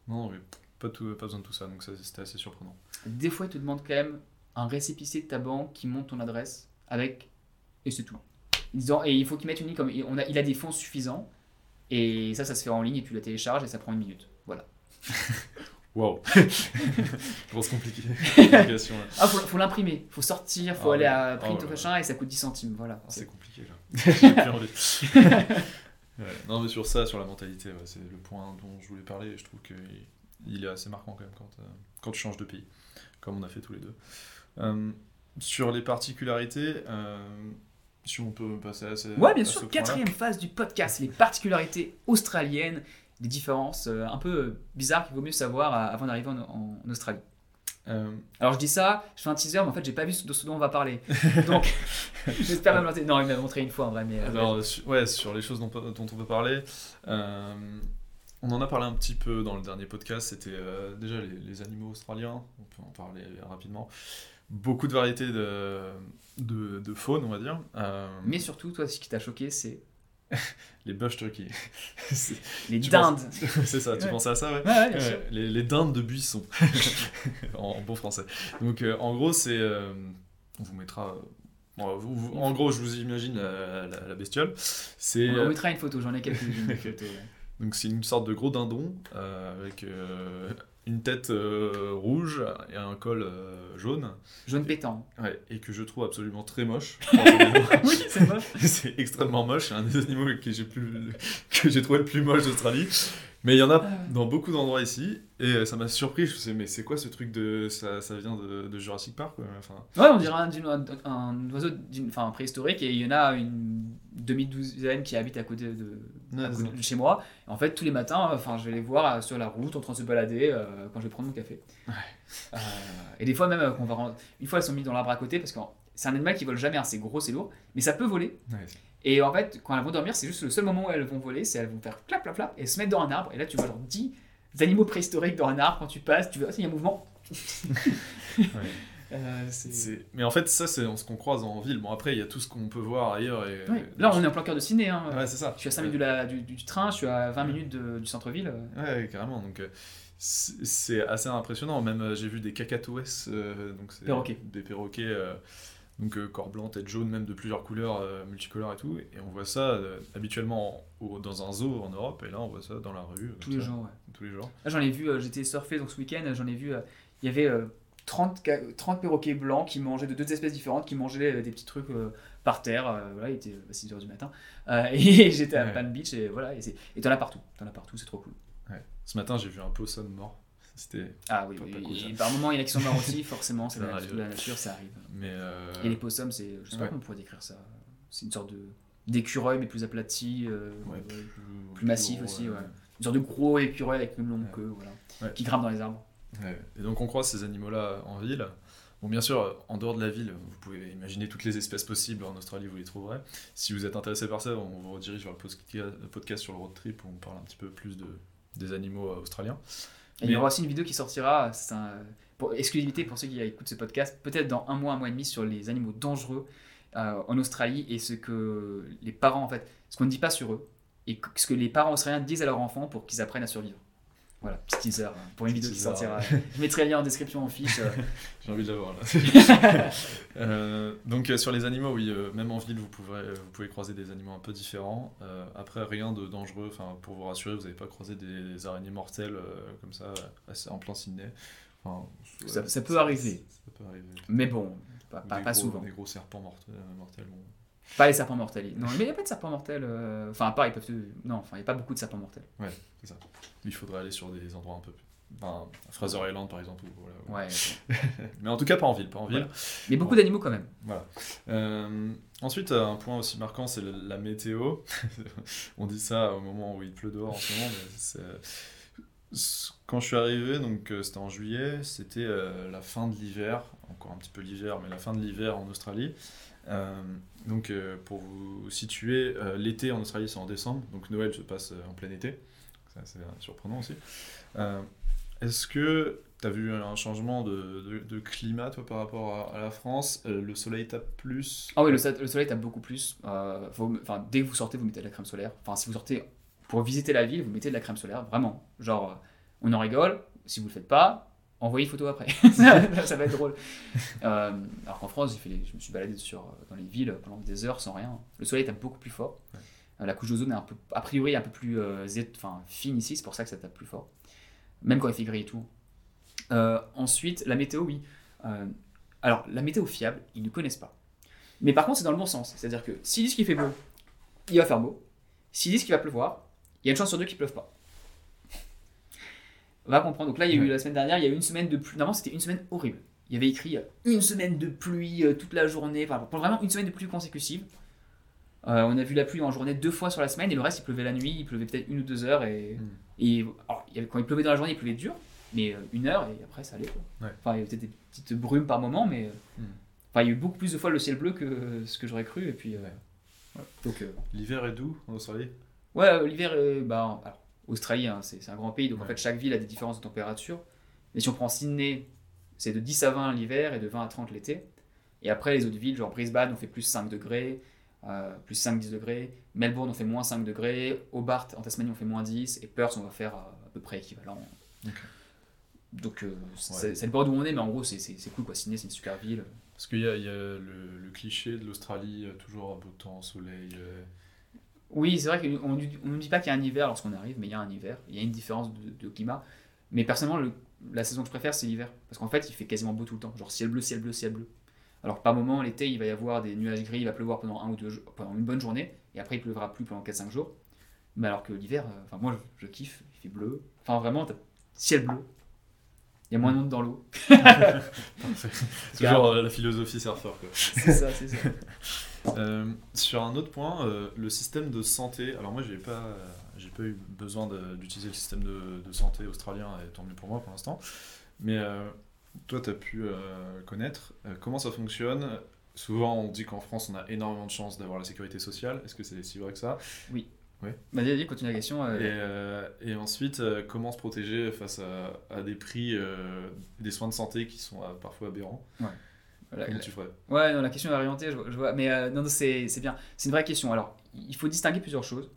non, mais pas, tout, pas besoin de tout ça, donc ça, c'était assez surprenant. Des fois, ils te demandent quand même un récépissé de ta banque qui montre ton adresse avec. Et c'est tout. Ils disent- et il faut qu'ils mettent une ligne comme. On a, il a des fonds suffisants. Et ça, ça se fait en ligne et tu la télécharges et ça prend une minute. Voilà. Waouh Grosse compliqué. complication. Ah, faut, faut l'imprimer. Faut sortir, faut Ah aller ouais. à Ah print ouais. au machin et ça coûte 10 centimes. Voilà. Ah, C'est- compliqué là. J'ai plus envie. Ouais. Non, mais sur ça, sur la mentalité, ouais, c'est le point dont je voulais parler. et Je trouve qu'il il est assez marquant quand même quand, euh, quand tu changes de pays, comme on a fait tous les deux. Euh, sur les particularités, euh, si on peut passer à ce Ouais, bien sûr. Quatrième phase du podcast, les particularités australiennes, des différences euh, un peu euh, bizarres qu'il vaut mieux savoir euh, avant d'arriver en, en- en Australie. Euh, Alors je dis ça, je fais un teaser, mais en fait j'ai pas vu ce de ce dont on va parler. Donc j'espère me. Non, il m'a montré une fois en vrai, mais. Alors, ouais, sur les choses dont, dont on peut parler, euh, on en a parlé un petit peu dans le dernier podcast, c'était euh, déjà les, les animaux australiens, on peut en parler rapidement. Beaucoup de variétés de, de, de faune, on va dire. Mais surtout, toi, ce qui t'a choqué, c'est les bush turkeys. C'est- les dindes. C'est ça, tu Ouais. pensais à ça, ouais? Les, les dindes de buisson, en, bon français. Donc, euh, en gros, c'est. euh, on vous mettra. euh, bon, vous- vous- en gros, je vous imagine la, la- la bestiole. C'est. On mettra une photo, j'en ai quelques-unes. Donc c'est une sorte de gros dindon avec une tête euh, rouge et un col euh, jaune Jaune pétant. ouais, et que je trouve absolument très moche. oui, c'est moche. c'est extrêmement moche, c'est un des animaux que j'ai plus que j'ai trouvé le plus moche d'Australie. Mais il y en a dans beaucoup d'endroits ici et ça m'a surpris. Je me suis dit, mais c'est quoi ce truc de ça, ça vient de, de Jurassic Park quoi. Enfin, Ouais, on dirait un, un- un oiseau enfin, préhistorique et il y en a une demi-douzaine qui habitent à côté de, Ouais, à c'est côté de chez moi. Et en fait, tous les matins, enfin, je vais les voir euh, sur la route en train de se balader euh, quand je vais prendre mon café. Euh, et des fois même, euh, qu'on va rentrer- une fois, elles sont mises dans l'arbre à côté parce que c'est un animal qui vole jamais, hein, c'est gros, c'est lourd, mais ça peut voler. ouais. Et en fait, quand elles vont dormir, c'est juste le seul moment où elles vont voler, c'est elles vont faire clap, clap, clap et se mettre dans un arbre. Et là, tu vois genre 10 animaux préhistoriques dans un arbre quand tu passes, tu vois, il y a un mouvement. Ouais. Euh, Mais en fait, ça, c'est ce qu'on croise en ville. Bon, après, il y a tout ce qu'on peut voir ailleurs. Et... Ouais. Là, on est en plein cœur de ciné. Hein. Ouais, c'est ça. Je suis à 5 minutes du, du train, je suis à 20 minutes de- du centre-ville. Ouais, carrément. Donc, euh, c'est assez impressionnant. Même, euh, j'ai vu des cacatoès, euh, donc c'est Perroquets. des perroquets, euh, donc euh, corps blanc, tête jaune, même de plusieurs couleurs, euh, multicolores et tout. Et on voit ça euh, habituellement au- dans un zoo en Europe, et là, on voit ça dans la rue. Tous les jours, ouais. Tous les jours. Là, j'en ai vu, j'étais surfé donc ce week-end, j'en ai vu, il y avait euh, 30, ca- 30 perroquets blancs qui mangeaient de deux espèces différentes, qui mangeaient des petits trucs par terre. voilà, il était 6h du matin. Et j'étais à Ouais. Palm Beach, et voilà, et t'en as partout. T'en as partout, c'est trop cool. Ouais. Ce matin, j'ai vu un possum mort. C'était. Ah oui, Pas- oui, pas cool, et ça. par moment, il y en a qui sont morts aussi, forcément, c'est la, la nature, ça arrive. Mais. euh, Et les possums, c'est, je sais pas Ouais. comment on pourrait décrire ça. C'est une sorte de d'écureuil, mais plus aplati, euh, ouais, plus, plus massif gros, aussi, ouais. une sorte de gros écureuil avec une longue queue, voilà, qui grimpe dans les arbres. Et donc on croise ces animaux-là en ville. Bon, bien sûr, en dehors de la ville, vous pouvez imaginer toutes les espèces possibles. En Australie, vous les trouverez. Si vous êtes intéressé par ça, on vous redirige vers le podcast sur le road trip où on parle un petit peu plus de, des animaux euh, australiens. Et il y aura aussi une vidéo qui sortira, c'est un, pour exclusivité pour ceux qui écoutent ce podcast, peut-être dans un mois, un mois et demi, sur les animaux dangereux euh, en Australie et ce que les parents, en fait, ce qu'on ne dit pas sur eux et ce que les parents australiens disent à leurs enfants pour qu'ils apprennent à survivre. Voilà, petit teaser hein, pour une Petit vidéo qui sortira. Je mettrai le lien en description en fiche. euh. J'ai envie de la voir là. Euh, donc euh, sur les animaux, oui, euh, même en ville, vous pouvez, vous pouvez croiser des animaux un peu différents. Après, rien de dangereux. Enfin, pour vous rassurer, vous n'allez pas croiser des, araignées mortelles comme ça, en plein Sydney. Enfin, Ça- peut arriver. Ça peut arriver. Mais bon, pas, gros- souvent. Des gros serpents mortels. mortels bon. Pas les serpents mortels. Non, mais il n'y a pas de serpents mortels. euh, Enfin, à part, ils peuvent. te- Non, enfin, il n'y a pas beaucoup de serpents mortels. C'est ça. Il faudrait aller sur des endroits un peu plus. Enfin, Fraser Island par exemple. ou voilà. Ouais. ok. Mais en tout cas, pas en ville. Pas en ville. Ouais. Mais beaucoup d'animaux quand même. Voilà. Euh, ensuite, euh, un point aussi marquant, c'est le- la météo. On dit ça au moment où il pleut dehors en ce moment, mais c'est- quand je suis arrivé, donc euh, c'était en juillet, c'était euh, la fin de l'hiver, encore un petit peu l'hiver, mais la fin de l'hiver en Australie. Euh, donc, euh, pour vous situer, euh, l'été en Australie c'est en décembre, donc Noël se passe en plein été. C'est surprenant aussi. Est-ce que tu as vu un changement de, climat, toi, par rapport à, la France? Le soleil tape plus? Ah oui, le, so- le soleil tape beaucoup plus. Dès que vous sortez, vous mettez de la crème solaire. Enfin, si vous sortez pour visiter la ville, vous mettez de la crème solaire, vraiment. Genre, on en rigole. Si vous le faites pas, envoyez une photo après. ça, va être drôle. Euh, alors qu'en France, j'ai fait les- je me suis baladé sur, dans les villes pendant des heures sans rien. Le soleil tape beaucoup plus fort. Ouais. Euh, la couche d'ozone est un peu, a priori un peu plus euh, fine ici, c'est pour ça que ça tape plus fort. Même quand il fait gris et tout. Ensuite, la météo, oui. Alors, la météo fiable, ils ne connaissent pas. Mais par contre, c'est dans le bon sens. C'est-à-dire que s'ils disent qu'il fait beau, il va faire beau. S'ils disent qu'il va pleuvoir, il y a une chance sur deux qu'il pleuve pas. On va comprendre. Donc là, il y a eu la semaine dernière, il y a eu une semaine de pluie. Normalement, c'était une semaine horrible. Il y avait écrit euh, une semaine de pluie euh, toute la journée. Enfin, pour vraiment une semaine de pluie consécutive. Euh, on a vu la pluie en journée deux fois sur la semaine et le reste il pleuvait la nuit, il pleuvait peut-être une ou deux heures et, Mm. et alors, il y avait- quand il pleuvait dans la journée il pleuvait dur, mais une heure et après ça allait quoi. Ouais. Enfin il y avait peut-être des petites brumes par moment mais euh, Mm. enfin il y a eu beaucoup plus de fois le ciel bleu que ce que j'aurais cru et puis euh, donc euh, L'hiver est doux en Australie ouais l'hiver bah alors, Australie hein, c'est un grand pays donc en fait chaque ville a des différences de température mais si on prend Sydney c'est de 10 à 20 l'hiver et de 20 à 30 l'été et après les autres villes genre Brisbane on fait plus 5 degrés euh, plus 5-10 degrés. Melbourne, on fait moins 5 degrés. Hobart, en Tasmanie, on fait moins 10. Et Perth, on va faire euh, à peu près équivalent. Donc, euh, Ouais. ça dépend d'où on est, mais en gros, c'est cool. Quoi. Sydney, c'est une super ville. Parce qu'il y a, il y a le, le cliché de l'Australie, euh, toujours un beau temps, soleil. euh, Oui, c'est vrai qu'on ne nous dit pas qu'il y a un hiver lorsqu'on arrive, mais il y a un hiver. Il y a une différence de, de climat. Mais personnellement, le- la saison que je préfère, c'est l'hiver. Parce qu'en fait, il fait quasiment beau tout le temps. Genre ciel bleu, ciel bleu, ciel bleu. Alors, par moment, l'été, il va y avoir des nuages gris, il va pleuvoir pendant, un ou deux, pendant une bonne journée. Et après, il pleuvra plus pendant 4-5 jours. Mais alors que l'hiver, euh, moi, je, je kiffe. Il fait bleu. Enfin, vraiment, ciel bleu. Il y a moins de monde dans l'eau. C'est toujours euh, la philosophie surfeur. C'est ça, c'est ça. Euh, sur un autre point, euh, le système de santé. Alors moi, j'ai pas, euh, j'ai pas eu besoin d'utiliser le système de, de santé australien, et tant mieux pour moi pour l'instant. Mais euh, toi, tu as pu connaître comment ça fonctionne? Souvent, on dit qu'en France, on a énormément de chance d'avoir la sécurité sociale. Est-ce que c'est si vrai que ça? Bah, vas-y, continue la question. euh, et, euh, et ensuite, euh, comment se protéger face à, à des prix, des soins de santé qui sont parfois aberrants? Voilà, Comment tu ferais Ouais, non, la question est orientée, je, vois- je vois. Mais euh, non, non, c'est bien. C'est une vraie question. Alors, il faut distinguer plusieurs choses.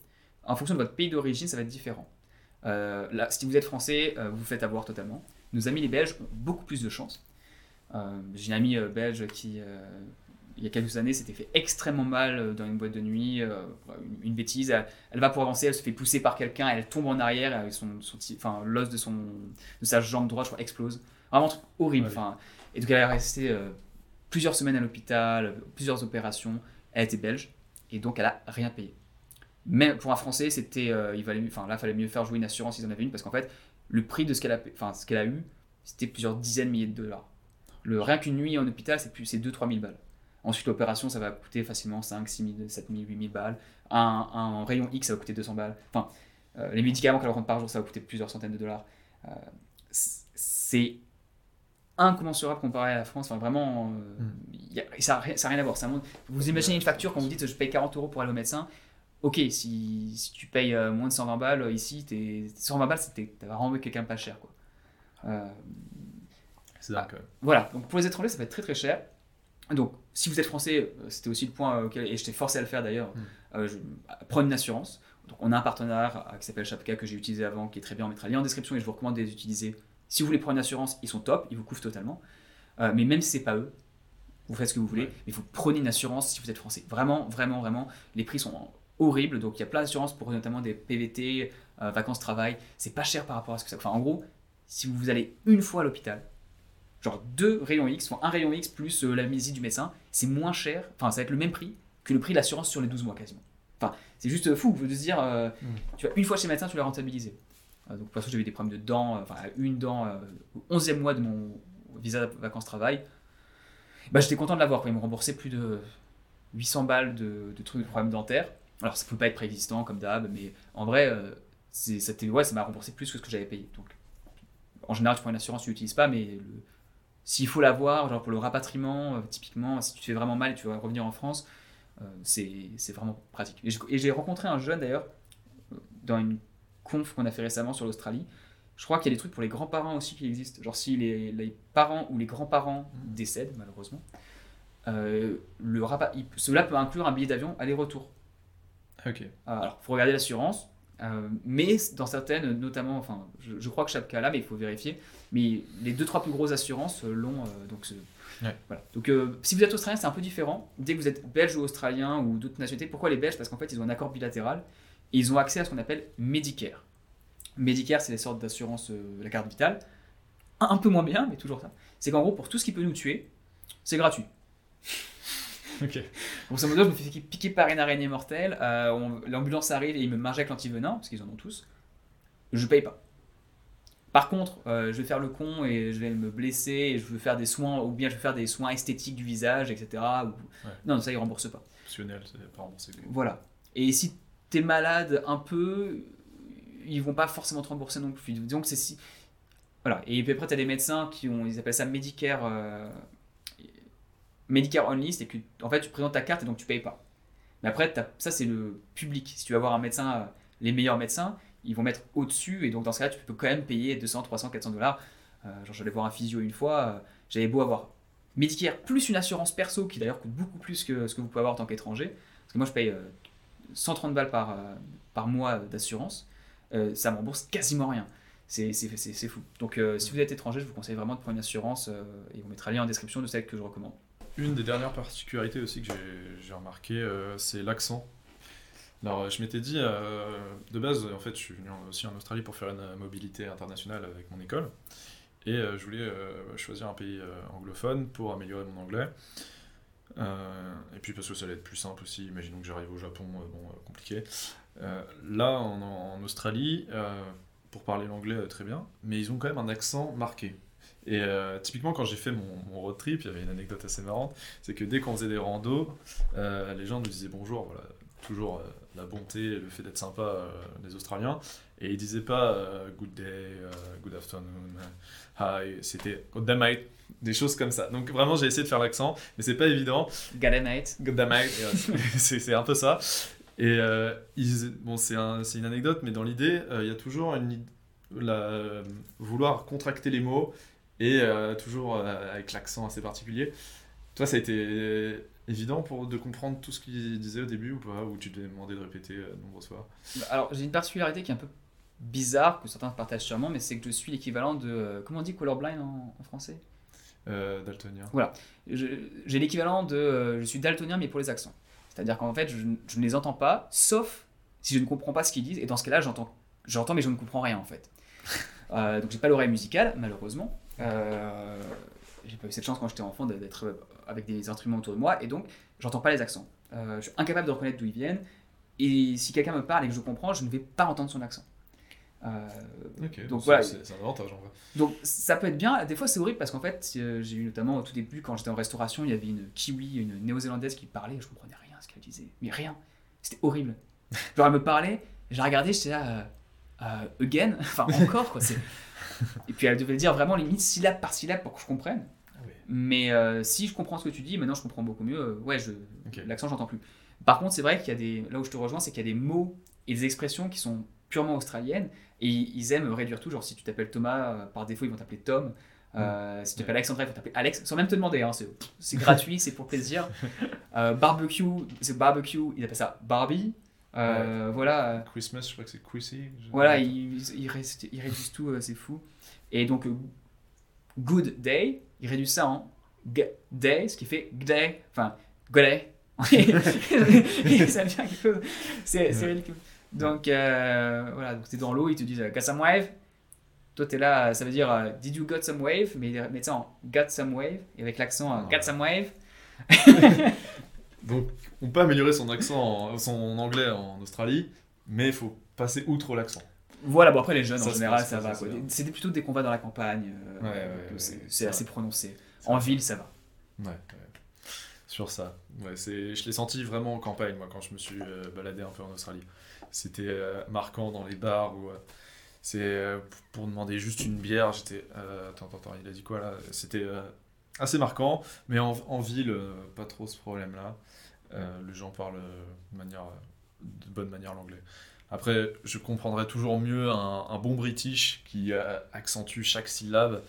En fonction de votre pays d'origine, ça va être différent. Euh, là, si vous êtes français, euh, vous vous faites avoir totalement. Nos amis les Belges ont beaucoup plus de chance. J'ai une amie euh, belge qui, il y a quelques années, s'était fait extrêmement mal dans une boîte de nuit. une, une bêtise. Elle, elle va pour avancer, elle se fait pousser par quelqu'un, elle tombe en arrière, avec son, son petit- enfin, l'os de, son, de sa jambe droite, je crois, explose. Vraiment un truc horrible. Ouais. Enfin, et donc elle est restée plusieurs semaines à l'hôpital, plusieurs opérations. Elle était belge et donc elle a rien payé. Mais pour un Français, c'était, euh, il valait, enfin là, fallait mieux faire jouer une assurance s'ils en avaient une parce qu'en fait, le prix de ce qu'elle a, enfin ce qu'elle a eu, c'était plusieurs dizaines de milliers de dollars. Le rien qu'une nuit en hôpital, c'est plus, c'est 2-3 000 balles. Ensuite, l'opération, ça va coûter facilement 5, 6 000, 7 000, 8 000 balles. Un, un rayon X, ça va coûter 200 balles. Enfin, euh, les médicaments qu'elle rentre par jour, ça va coûter plusieurs centaines de dollars. Euh, c'est incommensurable comparé à la France. Enfin, vraiment, euh, Mm. y a- ça n'a rien, à voir. Ça vous imaginez une facture quand vous dites je paye 40 euros pour aller au médecin. Ok, si, si tu payes euh, moins de 120 balles euh, ici, t'es- 120 balles, t'as vraiment eu quelqu'un pas cher. Quoi. Euh, C'est dingue même. voilà, donc pour les étrangers, ça va être très très cher. Donc, si vous êtes français, c'était aussi le point auquel, et je t'ai forcé à le faire d'ailleurs, Mm. euh, prendre une assurance. Donc, on a un partenaire qui s'appelle Chapka que j'ai utilisé avant, qui est très bien, on mettra le lien en description et je vous recommande de les utiliser. Si vous voulez prendre une assurance, ils sont top, ils vous couvrent totalement. Euh, mais même si c'est pas eux, vous faites ce que vous voulez, Ouais. mais vous prenez une assurance si vous êtes français. Vraiment, vraiment, vraiment, les prix sont horribles. Donc, il y a plein d'assurances pour notamment des PVT, euh, vacances-travail. C'est pas cher par rapport à ce que ça. Enfin, en gros, si vous allez une fois à l'hôpital, genre deux rayons X, enfin un rayon X plus euh, la visite du médecin, c'est moins cher, enfin ça va être le même prix que le prix de l'assurance sur les 12 mois quasiment. Enfin, c'est juste fou de se dire, euh, Mm. tu vas une fois chez le médecin, tu l'as rentabilisé. Euh, donc parce que j'avais des problèmes de dents, euh, enfin une dent euh, au 11e mois de mon visa vacances-travail, bah, j'étais content de l'avoir, ils m'ont remboursé plus de 800 balles de, de trucs de problèmes dentaires. Alors ça peut pas être préexistant comme d'hab, mais en vrai, ça m'a remboursé plus que ce que j'avais payé. Donc en général, tu prends une assurance, tu l'utilises pas, mais s'il faut l'avoir, genre pour le rapatriement, typiquement, si tu fais vraiment mal et tu vas revenir en France, euh, c'est vraiment pratique. Et j'ai rencontré un jeune d'ailleurs, dans une conf qu'on a fait récemment sur l'Australie. Je crois qu'il y a des trucs pour les grands-parents aussi qui existent. Genre si les, les parents ou les grands-parents décèdent, malheureusement, euh, le rapa- il- cela peut inclure un billet d'avion aller-retour. Ok. Euh, Alors, il faut regarder l'assurance, euh, mais dans certaines, notamment, enfin, je, je crois que chaque cas là, mais il faut vérifier. Mais les deux trois plus grosses assurances l'ont. euh, donc, Ouais. voilà. Donc, euh, si vous êtes australien, c'est un peu différent. Dès que vous êtes belge ou australien ou d'autres nationalités, pourquoi les Belges? Parce qu'en fait, ils ont un accord bilatéral ils ont accès à ce qu'on appelle Medicare. Medicare, c'est les sortes d'assurance, euh, la carte vitale. Un, un peu moins bien, mais toujours ça. C'est qu'en gros, pour tout ce qui peut nous tuer, c'est gratuit. Ok. Grosso modo, je me fais piquer par une araignée mortelle, euh, l'ambulance arrive et ils me m'injectent l'antivenin, parce qu'ils en ont tous. Je paye pas. Par contre, euh, je vais faire le con et je vais me blesser et je veux faire des soins, ou bien je vais faire des soins esthétiques du visage, etc. ou- Non, ça, ils remboursent pas. Optionnel, c'est pas remboursé. Voilà. Et si t'es malade un peu, ils vont pas forcément te rembourser non plus. Que c'est si. Voilà. Et puis après, t'as des médecins qui ont, ils appellent ça Medicare, euh, Medicare only, c'est que en fait tu présentes ta carte et donc tu payes pas. Mais après, ça c'est le public. Si tu vas voir un médecin, euh, les meilleurs médecins, ils vont mettre au-dessus et donc dans ce cas-là, tu peux quand même payer 200, 300, 400 dollars. Euh, genre, j'allais voir un physio une fois, euh, j'avais beau avoir Medicare plus une assurance perso qui d'ailleurs coûte beaucoup plus que ce que vous pouvez avoir en tant qu'étranger. Parce que moi, je paye 130 balles par, euh, par mois d'assurance. Euh, ça me rembourse quasiment rien. C'est fou. Donc, euh, si vous êtes étranger, je vous conseille vraiment de prendre une assurance et on mettra le lien en description de celle que je recommande. Une des dernières particularités aussi que j'ai- remarqué, c'est l'accent. Alors, je m'étais dit, de base, en fait, je suis venu en- aussi en Australie pour faire une mobilité internationale avec mon école. Et je voulais choisir un pays anglophone pour améliorer mon anglais. Et puis parce que ça allait être plus simple aussi, imaginons que j'arrive au Japon, euh, bon, euh, compliqué. Euh, là, en, Australie, pour parler l'anglais très bien, mais ils ont quand même un accent marqué. Et typiquement, quand j'ai fait mon, mon road trip, il y avait une anecdote assez marrante, c'est que dès qu'on faisait des randos, euh, les gens nous disaient bonjour, voilà, toujours euh, la bonté, le fait d'être sympa euh, des Australiens, et ils disaient pas euh, good day, good afternoon, hi, c'était good day mate, des choses comme ça. Donc vraiment, j'ai essayé de faire l'accent, mais c'est pas évident. Good day mate, et, euh, c'est c'est un peu ça. Et euh, ils- bon, c'est un- c'est une anecdote, mais dans l'idée, euh, il y a toujours une, la, euh, vouloir contracter les mots et toujours avec l'accent assez particulier. Toi, ça a été évident pour de comprendre tout ce qu'il disait au début ou pas Ou tu devais demander de répéter euh, de nombreuses fois Alors, j'ai une particularité qui est un peu bizarre, que certains partagent sûrement, mais c'est que je suis l'équivalent de. euh, Comment on dit colorblind en, en français? Euh, Daltonien. Je- J'ai l'équivalent de. euh, Je suis daltonien, mais pour les accents. C'est-à-dire qu'en fait, je, je ne les entends pas, sauf si je ne comprends pas ce qu'ils disent, et dans ce cas-là, j'entends, j'entends, mais je ne comprends rien en fait. Euh, donc, j'ai pas l'oreille musicale, malheureusement. Euh, j'ai pas eu cette chance quand j'étais enfant d'être avec des instruments autour de moi, et donc, j'entends pas les accents. Euh, je suis incapable de reconnaître d'où ils viennent, et si quelqu'un me parle et que je comprends, je ne vais pas entendre son accent. Euh, Donc voilà. c'est un avantage en vrai. donc ça peut être bien, des fois c'est horrible parce qu'en fait euh, j'ai eu notamment au tout début quand j'étais en restauration, il y avait une kiwi, une néo-zélandaise qui parlait, je comprenais rien à ce qu'elle disait, mais rien, c'était horrible. Genre elle me parlait, je la regardais, j'étais là, euh, euh, again, enfin encore quoi. Et puis elle devait le dire vraiment limite syllabe par syllabe pour que je comprenne. Mais euh, si je comprends ce que tu dis, maintenant je comprends beaucoup mieux, euh, ouais, je, Ok. l'accent j'entends plus. Par contre c'est vrai qu'il y a des, là où je te rejoins, c'est qu'il y a des mots et des expressions qui sont purement australiennes et ils aiment réduire tout. Genre, si tu t'appelles Thomas, euh, par défaut, ils vont t'appeler Tom. Euh, si tu t'appelles Alexandra, ils vont t'appeler Alex, sans même te demander. hein, c'est, gratuit, c'est pour plaisir. Barbecue, c'est barbecue, ils appellent ça Barbie. Voilà, Christmas, je crois que c'est Chrissy. voilà ils, ils, ils réduisent tout, c'est fou. Et donc, Good Day, ils réduisent ça en G- Day, ce qui fait G'day, enfin, G'day. Ça vient quelque chose. C'est. Donc, euh, voilà, donc t'es dans l'eau, ils te disent Got some wave. Toi, t'es là, ça veut dire euh, Did you got some wave? Mais ils mettent ça en Got some wave, et avec l'accent euh. Got some wave. Donc, on peut améliorer son accent, en- son anglais en Australie, mais il faut passer outre l'accent. Voilà, bon après les jeunes Ça, en général ça, ça, ça, va. c'est plutôt qu'on va dans la campagne, euh, Ouais, ouais, que ouais, c'est, assez vrai. prononcé. En vrai. ville ça va. Ouais. Sur ça. Ouais, c'est, je l'ai senti vraiment en campagne, moi, quand je me suis euh, baladé un peu en Australie. C'était euh, marquant dans les bars où euh, c'est euh, pour demander juste une bière. J'étais. euh, attends, attends, attends, il a dit quoi là? C'était euh, assez marquant, mais en, en ville, euh, pas trop ce problème-là. Euh, les gens parlent euh, de, manière, euh, de bonne manière l'anglais. Après, je comprendrais toujours mieux un, un bon British qui euh, accentue chaque syllabe,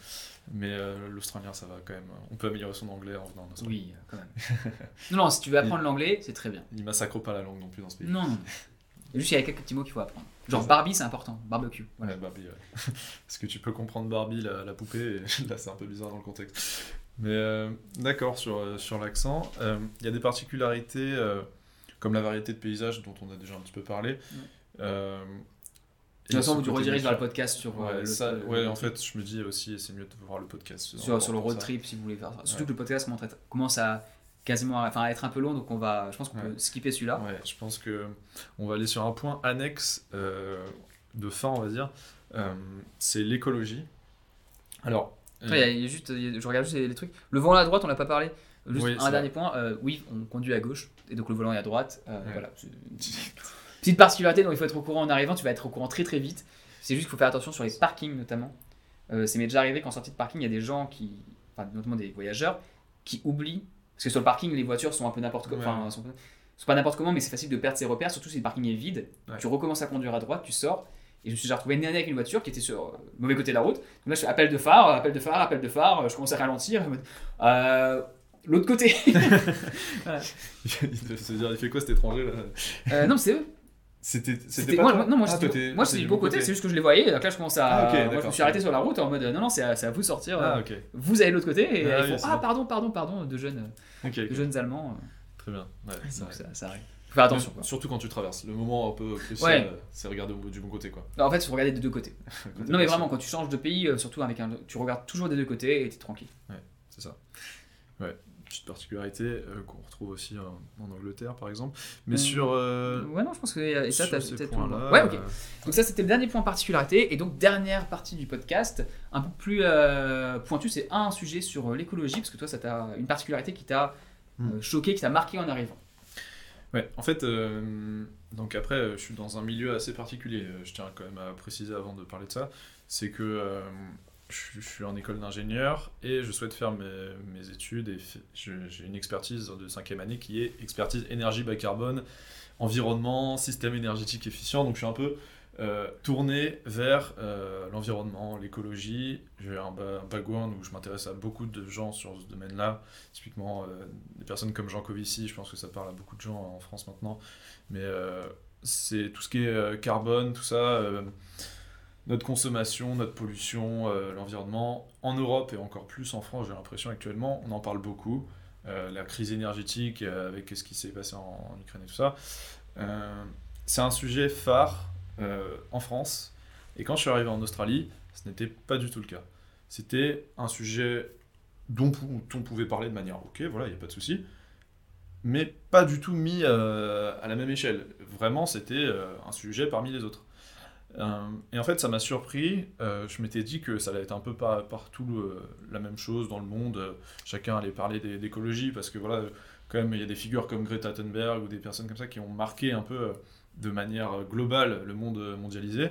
mais euh, l'Australien, ça va quand même. On peut améliorer son anglais en venant en Australie. Oui, quand même. non, non, si tu veux apprendre l'anglais, c'est très bien. Il massacre pas la langue non plus dans ce pays. Non, non. Juste, il y a quelques petits mots qu'il faut apprendre. Genre. Barbie, c'est important. Barbecue. Ouais, Barbie, ouais. Parce que tu peux comprendre Barbie, la, la poupée, et là c'est un peu bizarre dans le contexte. Mais euh, d'accord sur, euh, sur l'accent. Euh, Il y a des particularités, euh, comme la variété de paysages dont on a déjà un petit peu parlé. Euh, De toute façon, côté rediriges vers le podcast sur, euh, Ouais, le- ça, le- ouais le en fait, je me dis aussi, c'est mieux de voir le podcast. sur, sur le road ça. trip si vous voulez faire ça. Surtout Ouais. que le podcast commence à être- commence à quasiment enfin, à être un peu long, donc on va, je pense qu'on Ouais. peut skipper celui-là. Ouais, je pense que on va aller sur un point annexe. euh, de fin, on va dire, euh, c'est l'écologie. Alors, il y a- il y a juste, il y a- je regarde juste les, les trucs. Le volant à droite, on l'a pas parlé. Juste Oui, un dernier point. oui, on conduit à gauche et donc le volant est à droite. Voilà. c'est une Petite particularité dont il faut être au courant en arrivant. Tu vas être au courant très très vite. C'est juste qu'il faut faire attention sur les parkings notamment. Euh, c'est m'est déjà arrivé qu'en sortie de parking, il y a des gens qui, enfin notamment des voyageurs, qui oublient parce que sur le parking, les voitures sont un peu n'importe comment. Ouais. Enfin, sont, sont pas n'importe comment, mais c'est facile de perdre ses repères, surtout si le parking est vide. Ouais. Tu recommences à conduire à droite, tu sors. Et je me suis déjà retrouvé nané avec une voiture qui était sur euh, le mauvais côté de la route. Donc là, je fais appel de phare, appel de phare, appel de phare. Je commence à ralentir. Euh, L'autre côté. il se dire, il fait quoi cet étranger là? Euh, non, c'est eux. C'était C'était- pas moi, toi non, moi, Ah, j'étais- moi du bon côté, c'est juste que je les voyais. Donc là, je commence à. Ah, moi, je me suis arrêté sur la route en mode non, non, c'est à, à vous de sortir. Ah. Vous allez de l'autre côté. Et Ah, ils oui, font Ah, bon. pardon, pardon, pardon, de jeunes, de jeunes Allemands. Très bien. Ouais, ça donc arrive. ça, ça arrive. Faut faire attention. quoi. Surtout quand tu traverses. Le moment un peu crucial, Ouais. euh, c'est regarder du bon côté quoi. En fait, il faut regarder des deux côtés. Côté Non, mais vraiment, quand tu changes de pays, euh, surtout avec un. Tu regardes toujours des deux côtés et t'es tranquille. C'est ça. Ouais. Petite particularité euh, qu'on retrouve aussi en, en Angleterre par exemple. Mais Euh, sur. euh, Ouais, non, je pense que. Et ça, t'as peut-être. Ouais, ok. Donc ça, c'était le dernier point particularité. Et donc, dernière partie du podcast, un peu plus pointu, c'est un sujet sur l'écologie, parce que toi, ça t'a une particularité qui t'a Hmm. choqué, qui t'a marqué en arrivant. Ouais, en fait, euh, donc après, je suis dans un milieu assez particulier. Je tiens quand même à préciser avant de parler de ça. C'est que euh, je, suis en école d'ingénieur et je souhaite faire mes, études et j'ai une expertise de cinquième année qui est expertise énergie bas carbone, environnement, système énergétique efficient. Donc je suis un peu euh, tourné vers euh, l'environnement, l'écologie. J'ai un, un background où je m'intéresse à beaucoup de gens sur ce domaine-là. Typiquement, euh, des personnes comme Jean Covici, je pense que ça parle à beaucoup de gens en France maintenant. Mais c'est tout ce qui est carbone, tout ça, notre consommation, notre pollution, euh, l'environnement. En Europe et encore plus en France, j'ai l'impression actuellement, on en parle beaucoup. Euh, la crise énergétique euh, avec ce qui s'est passé en, Ukraine et tout ça. C'est un sujet phare en France. Et quand je suis arrivé en Australie, ce n'était pas du tout le cas. C'était un sujet dont, on pouvait parler de manière ok, voilà, il n'y a pas de souci, mais pas du tout mis à la même échelle. Vraiment, c'était un sujet parmi les autres. Euh, et en fait, ça m'a surpris. euh, je m'étais dit que ça allait être un peu par- partout euh, la même chose dans le monde. chacun allait parler d'écologie parce que voilà, quand même, il y a des figures comme Greta Thunberg ou des personnes comme ça qui ont marqué un peu de manière globale le monde mondialisé.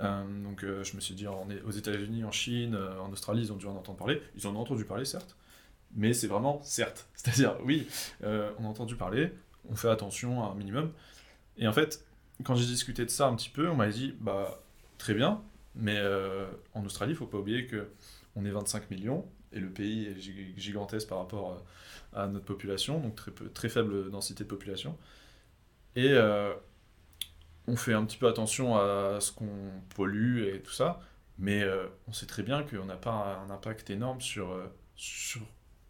Donc je me suis dit, en- aux États-Unis, en Chine, en Australie, ils ont dû en entendre parler. Ils en ont entendu parler, certes, mais c'est vraiment certes. C'est-à-dire, oui, on a entendu parler, on fait attention à un minimum. Et en fait, quand j'ai discuté de ça un petit peu, on m'a dit, bah, très bien, mais euh, en Australie, il faut pas oublier que on est 25 millions et le pays est gig- gigantesque par rapport euh, à notre population, donc très, faible densité de population. Et euh, on fait un petit peu attention à ce qu'on pollue et tout ça, mais on sait très bien qu'on n'a pas un impact énorme sur,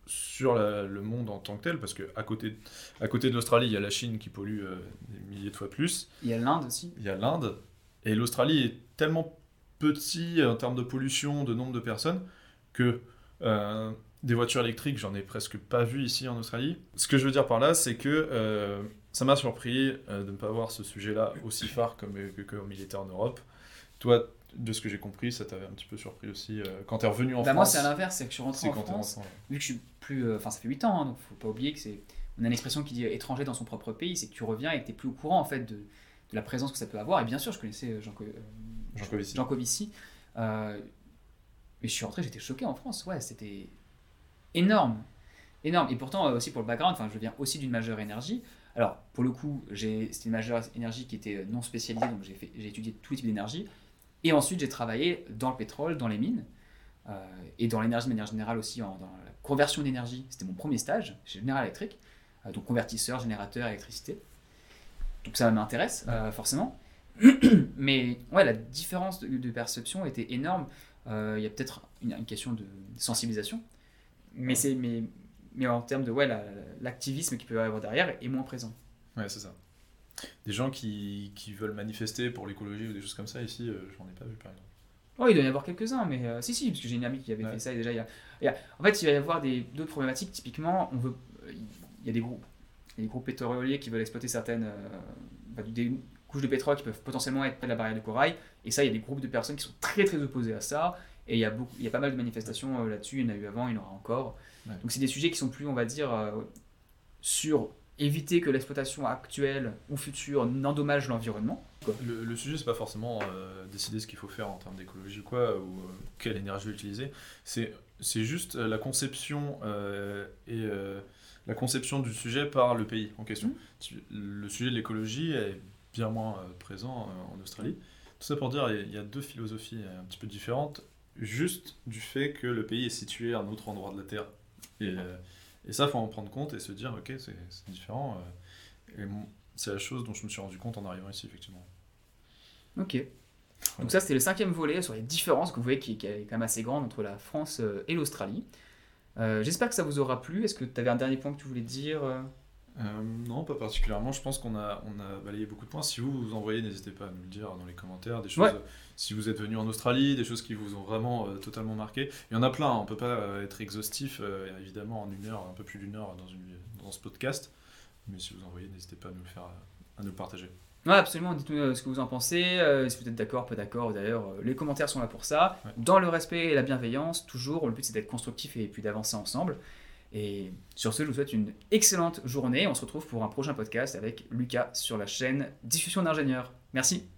sur la- le monde en tant que tel, parce qu'à côté, à côté de l'Australie, il y a la Chine qui pollue euh, des milliers de fois plus, Il y a l'Inde aussi. il y a l'Inde, et l'Australie est tellement petit en termes de pollution, de nombre de personnes, que euh, des voitures électriques, j'en ai presque pas vu ici en Australie. Ce que je veux dire par là, c'est que euh, ça m'a surpris de ne pas voir ce sujet-là aussi phare comme, comme il était en Europe. Toi, de ce que j'ai compris, ça t'avait un petit peu surpris aussi euh, quand t'es revenu en Bah, moi, France. c'est à l'inverse, c'est que je suis rentré c'est en quand t'es France. rentré Vu que je suis plus. euh, Enfin, ça fait 8 ans, hein, donc faut pas oublier que c'est. On a une expression qui dit étranger dans son propre pays, c'est que tu reviens et que tu plus au courant en fait de, de la présence que ça peut avoir. Et bien sûr, je connaissais euh, Jean, euh, Jean Covici. Jean Covici. Euh, mais je suis rentré, j'étais choqué en France. Ouais, c'était énorme. Énorme. Et pourtant, euh, aussi pour le background, je viens aussi d'une majeure énergie. Alors, pour le coup, c'était une majeure énergie qui était non spécialisée, donc j'ai étudié tous les types d'énergie. Et ensuite, j'ai travaillé dans le pétrole, dans les mines, euh, et dans l'énergie de manière générale aussi, en- dans la conversion d'énergie. C'était mon premier stage chez General Electric, euh, donc convertisseur, générateur, électricité. Donc ça m'intéresse, euh, forcément. Mais ouais, la différence de, de perception était énorme. Il y a peut-être une, une question de sensibilisation, mais, c'est, mais, mais en termes de ouais, la- l'activisme qu'il peut y avoir derrière est moins présent. Ouais, c'est ça. Des gens qui, qui veulent manifester pour l'écologie ou des choses comme ça, ici, euh, j'en ai pas vu par exemple. Oh, il doit y en avoir quelques-uns, mais euh, si, si, parce que j'ai une amie qui avait Ouais. fait ça et déjà, il y a, il y a- En fait, il va y avoir des, d'autres problématiques. Typiquement, on veut, il y a des groupes, il y a des groupes pétroliers qui veulent exploiter certaines. euh, bah, des- couches de pétrole qui peuvent potentiellement être près de la barrière de corail. Et ça, il y a des groupes de personnes qui sont très très opposés à ça. Et il y a, beaucoup, il y a pas mal de manifestations euh, là-dessus. Il y en a eu avant, il y en aura encore. Ouais. Donc c'est des sujets qui sont plus, on va dire, sur éviter que l'exploitation actuelle ou future n'endommage l'environnement. Le, le sujet, c'est pas forcément euh, décider ce qu'il faut faire en termes d'écologie ou quoi, ou euh, quelle énergie utiliser. C'est c'est juste euh, la conception et la conception du sujet par le pays en question. Tu- Le sujet de l'écologie est bien moins présent en Australie. Tout ça pour dire, il y a- deux philosophies un petit peu différentes, juste du fait que le pays est situé à un autre endroit de la Terre. Et, et ça, faut en prendre compte et se dire, ok, c'est différent. euh, et c'est la chose dont je me suis rendu compte en arrivant ici, effectivement. Ok. Donc ça, c'était le cinquième volet sur les différences que vous voyez qui, qui est quand même assez grande entre la France euh, et l'Australie. Euh, J'espère que ça vous aura plu. Est-ce que tu avais un dernier point que tu voulais dire euh non, pas particulièrement. Je pense qu'on a, on a balayé beaucoup de points. Si vous vous envoyez, n'hésitez pas à nous le dire dans les commentaires. Des choses, Ouais. euh, si vous êtes venu en Australie, des choses qui vous ont vraiment euh, totalement marqué. Il y en a plein. hein. On peut pas être exhaustif, évidemment, en une heure, un peu plus d'une heure dans, une, dans ce podcast. Mais si vous envoyez, n'hésitez pas à nous le faire, à nous le partager. Ouais, absolument. Dites-nous ce que vous en pensez. si vous êtes d'accord, pas d'accord. D'ailleurs, les commentaires sont là pour ça. Ouais. Dans le respect et la bienveillance, toujours. Le but, c'est d'être constructif et puis d'avancer ensemble. Et sur ce, je vous souhaite une excellente journée. On se retrouve pour un prochain podcast avec Lucas sur la chaîne Discussion d'ingénieurs. Merci.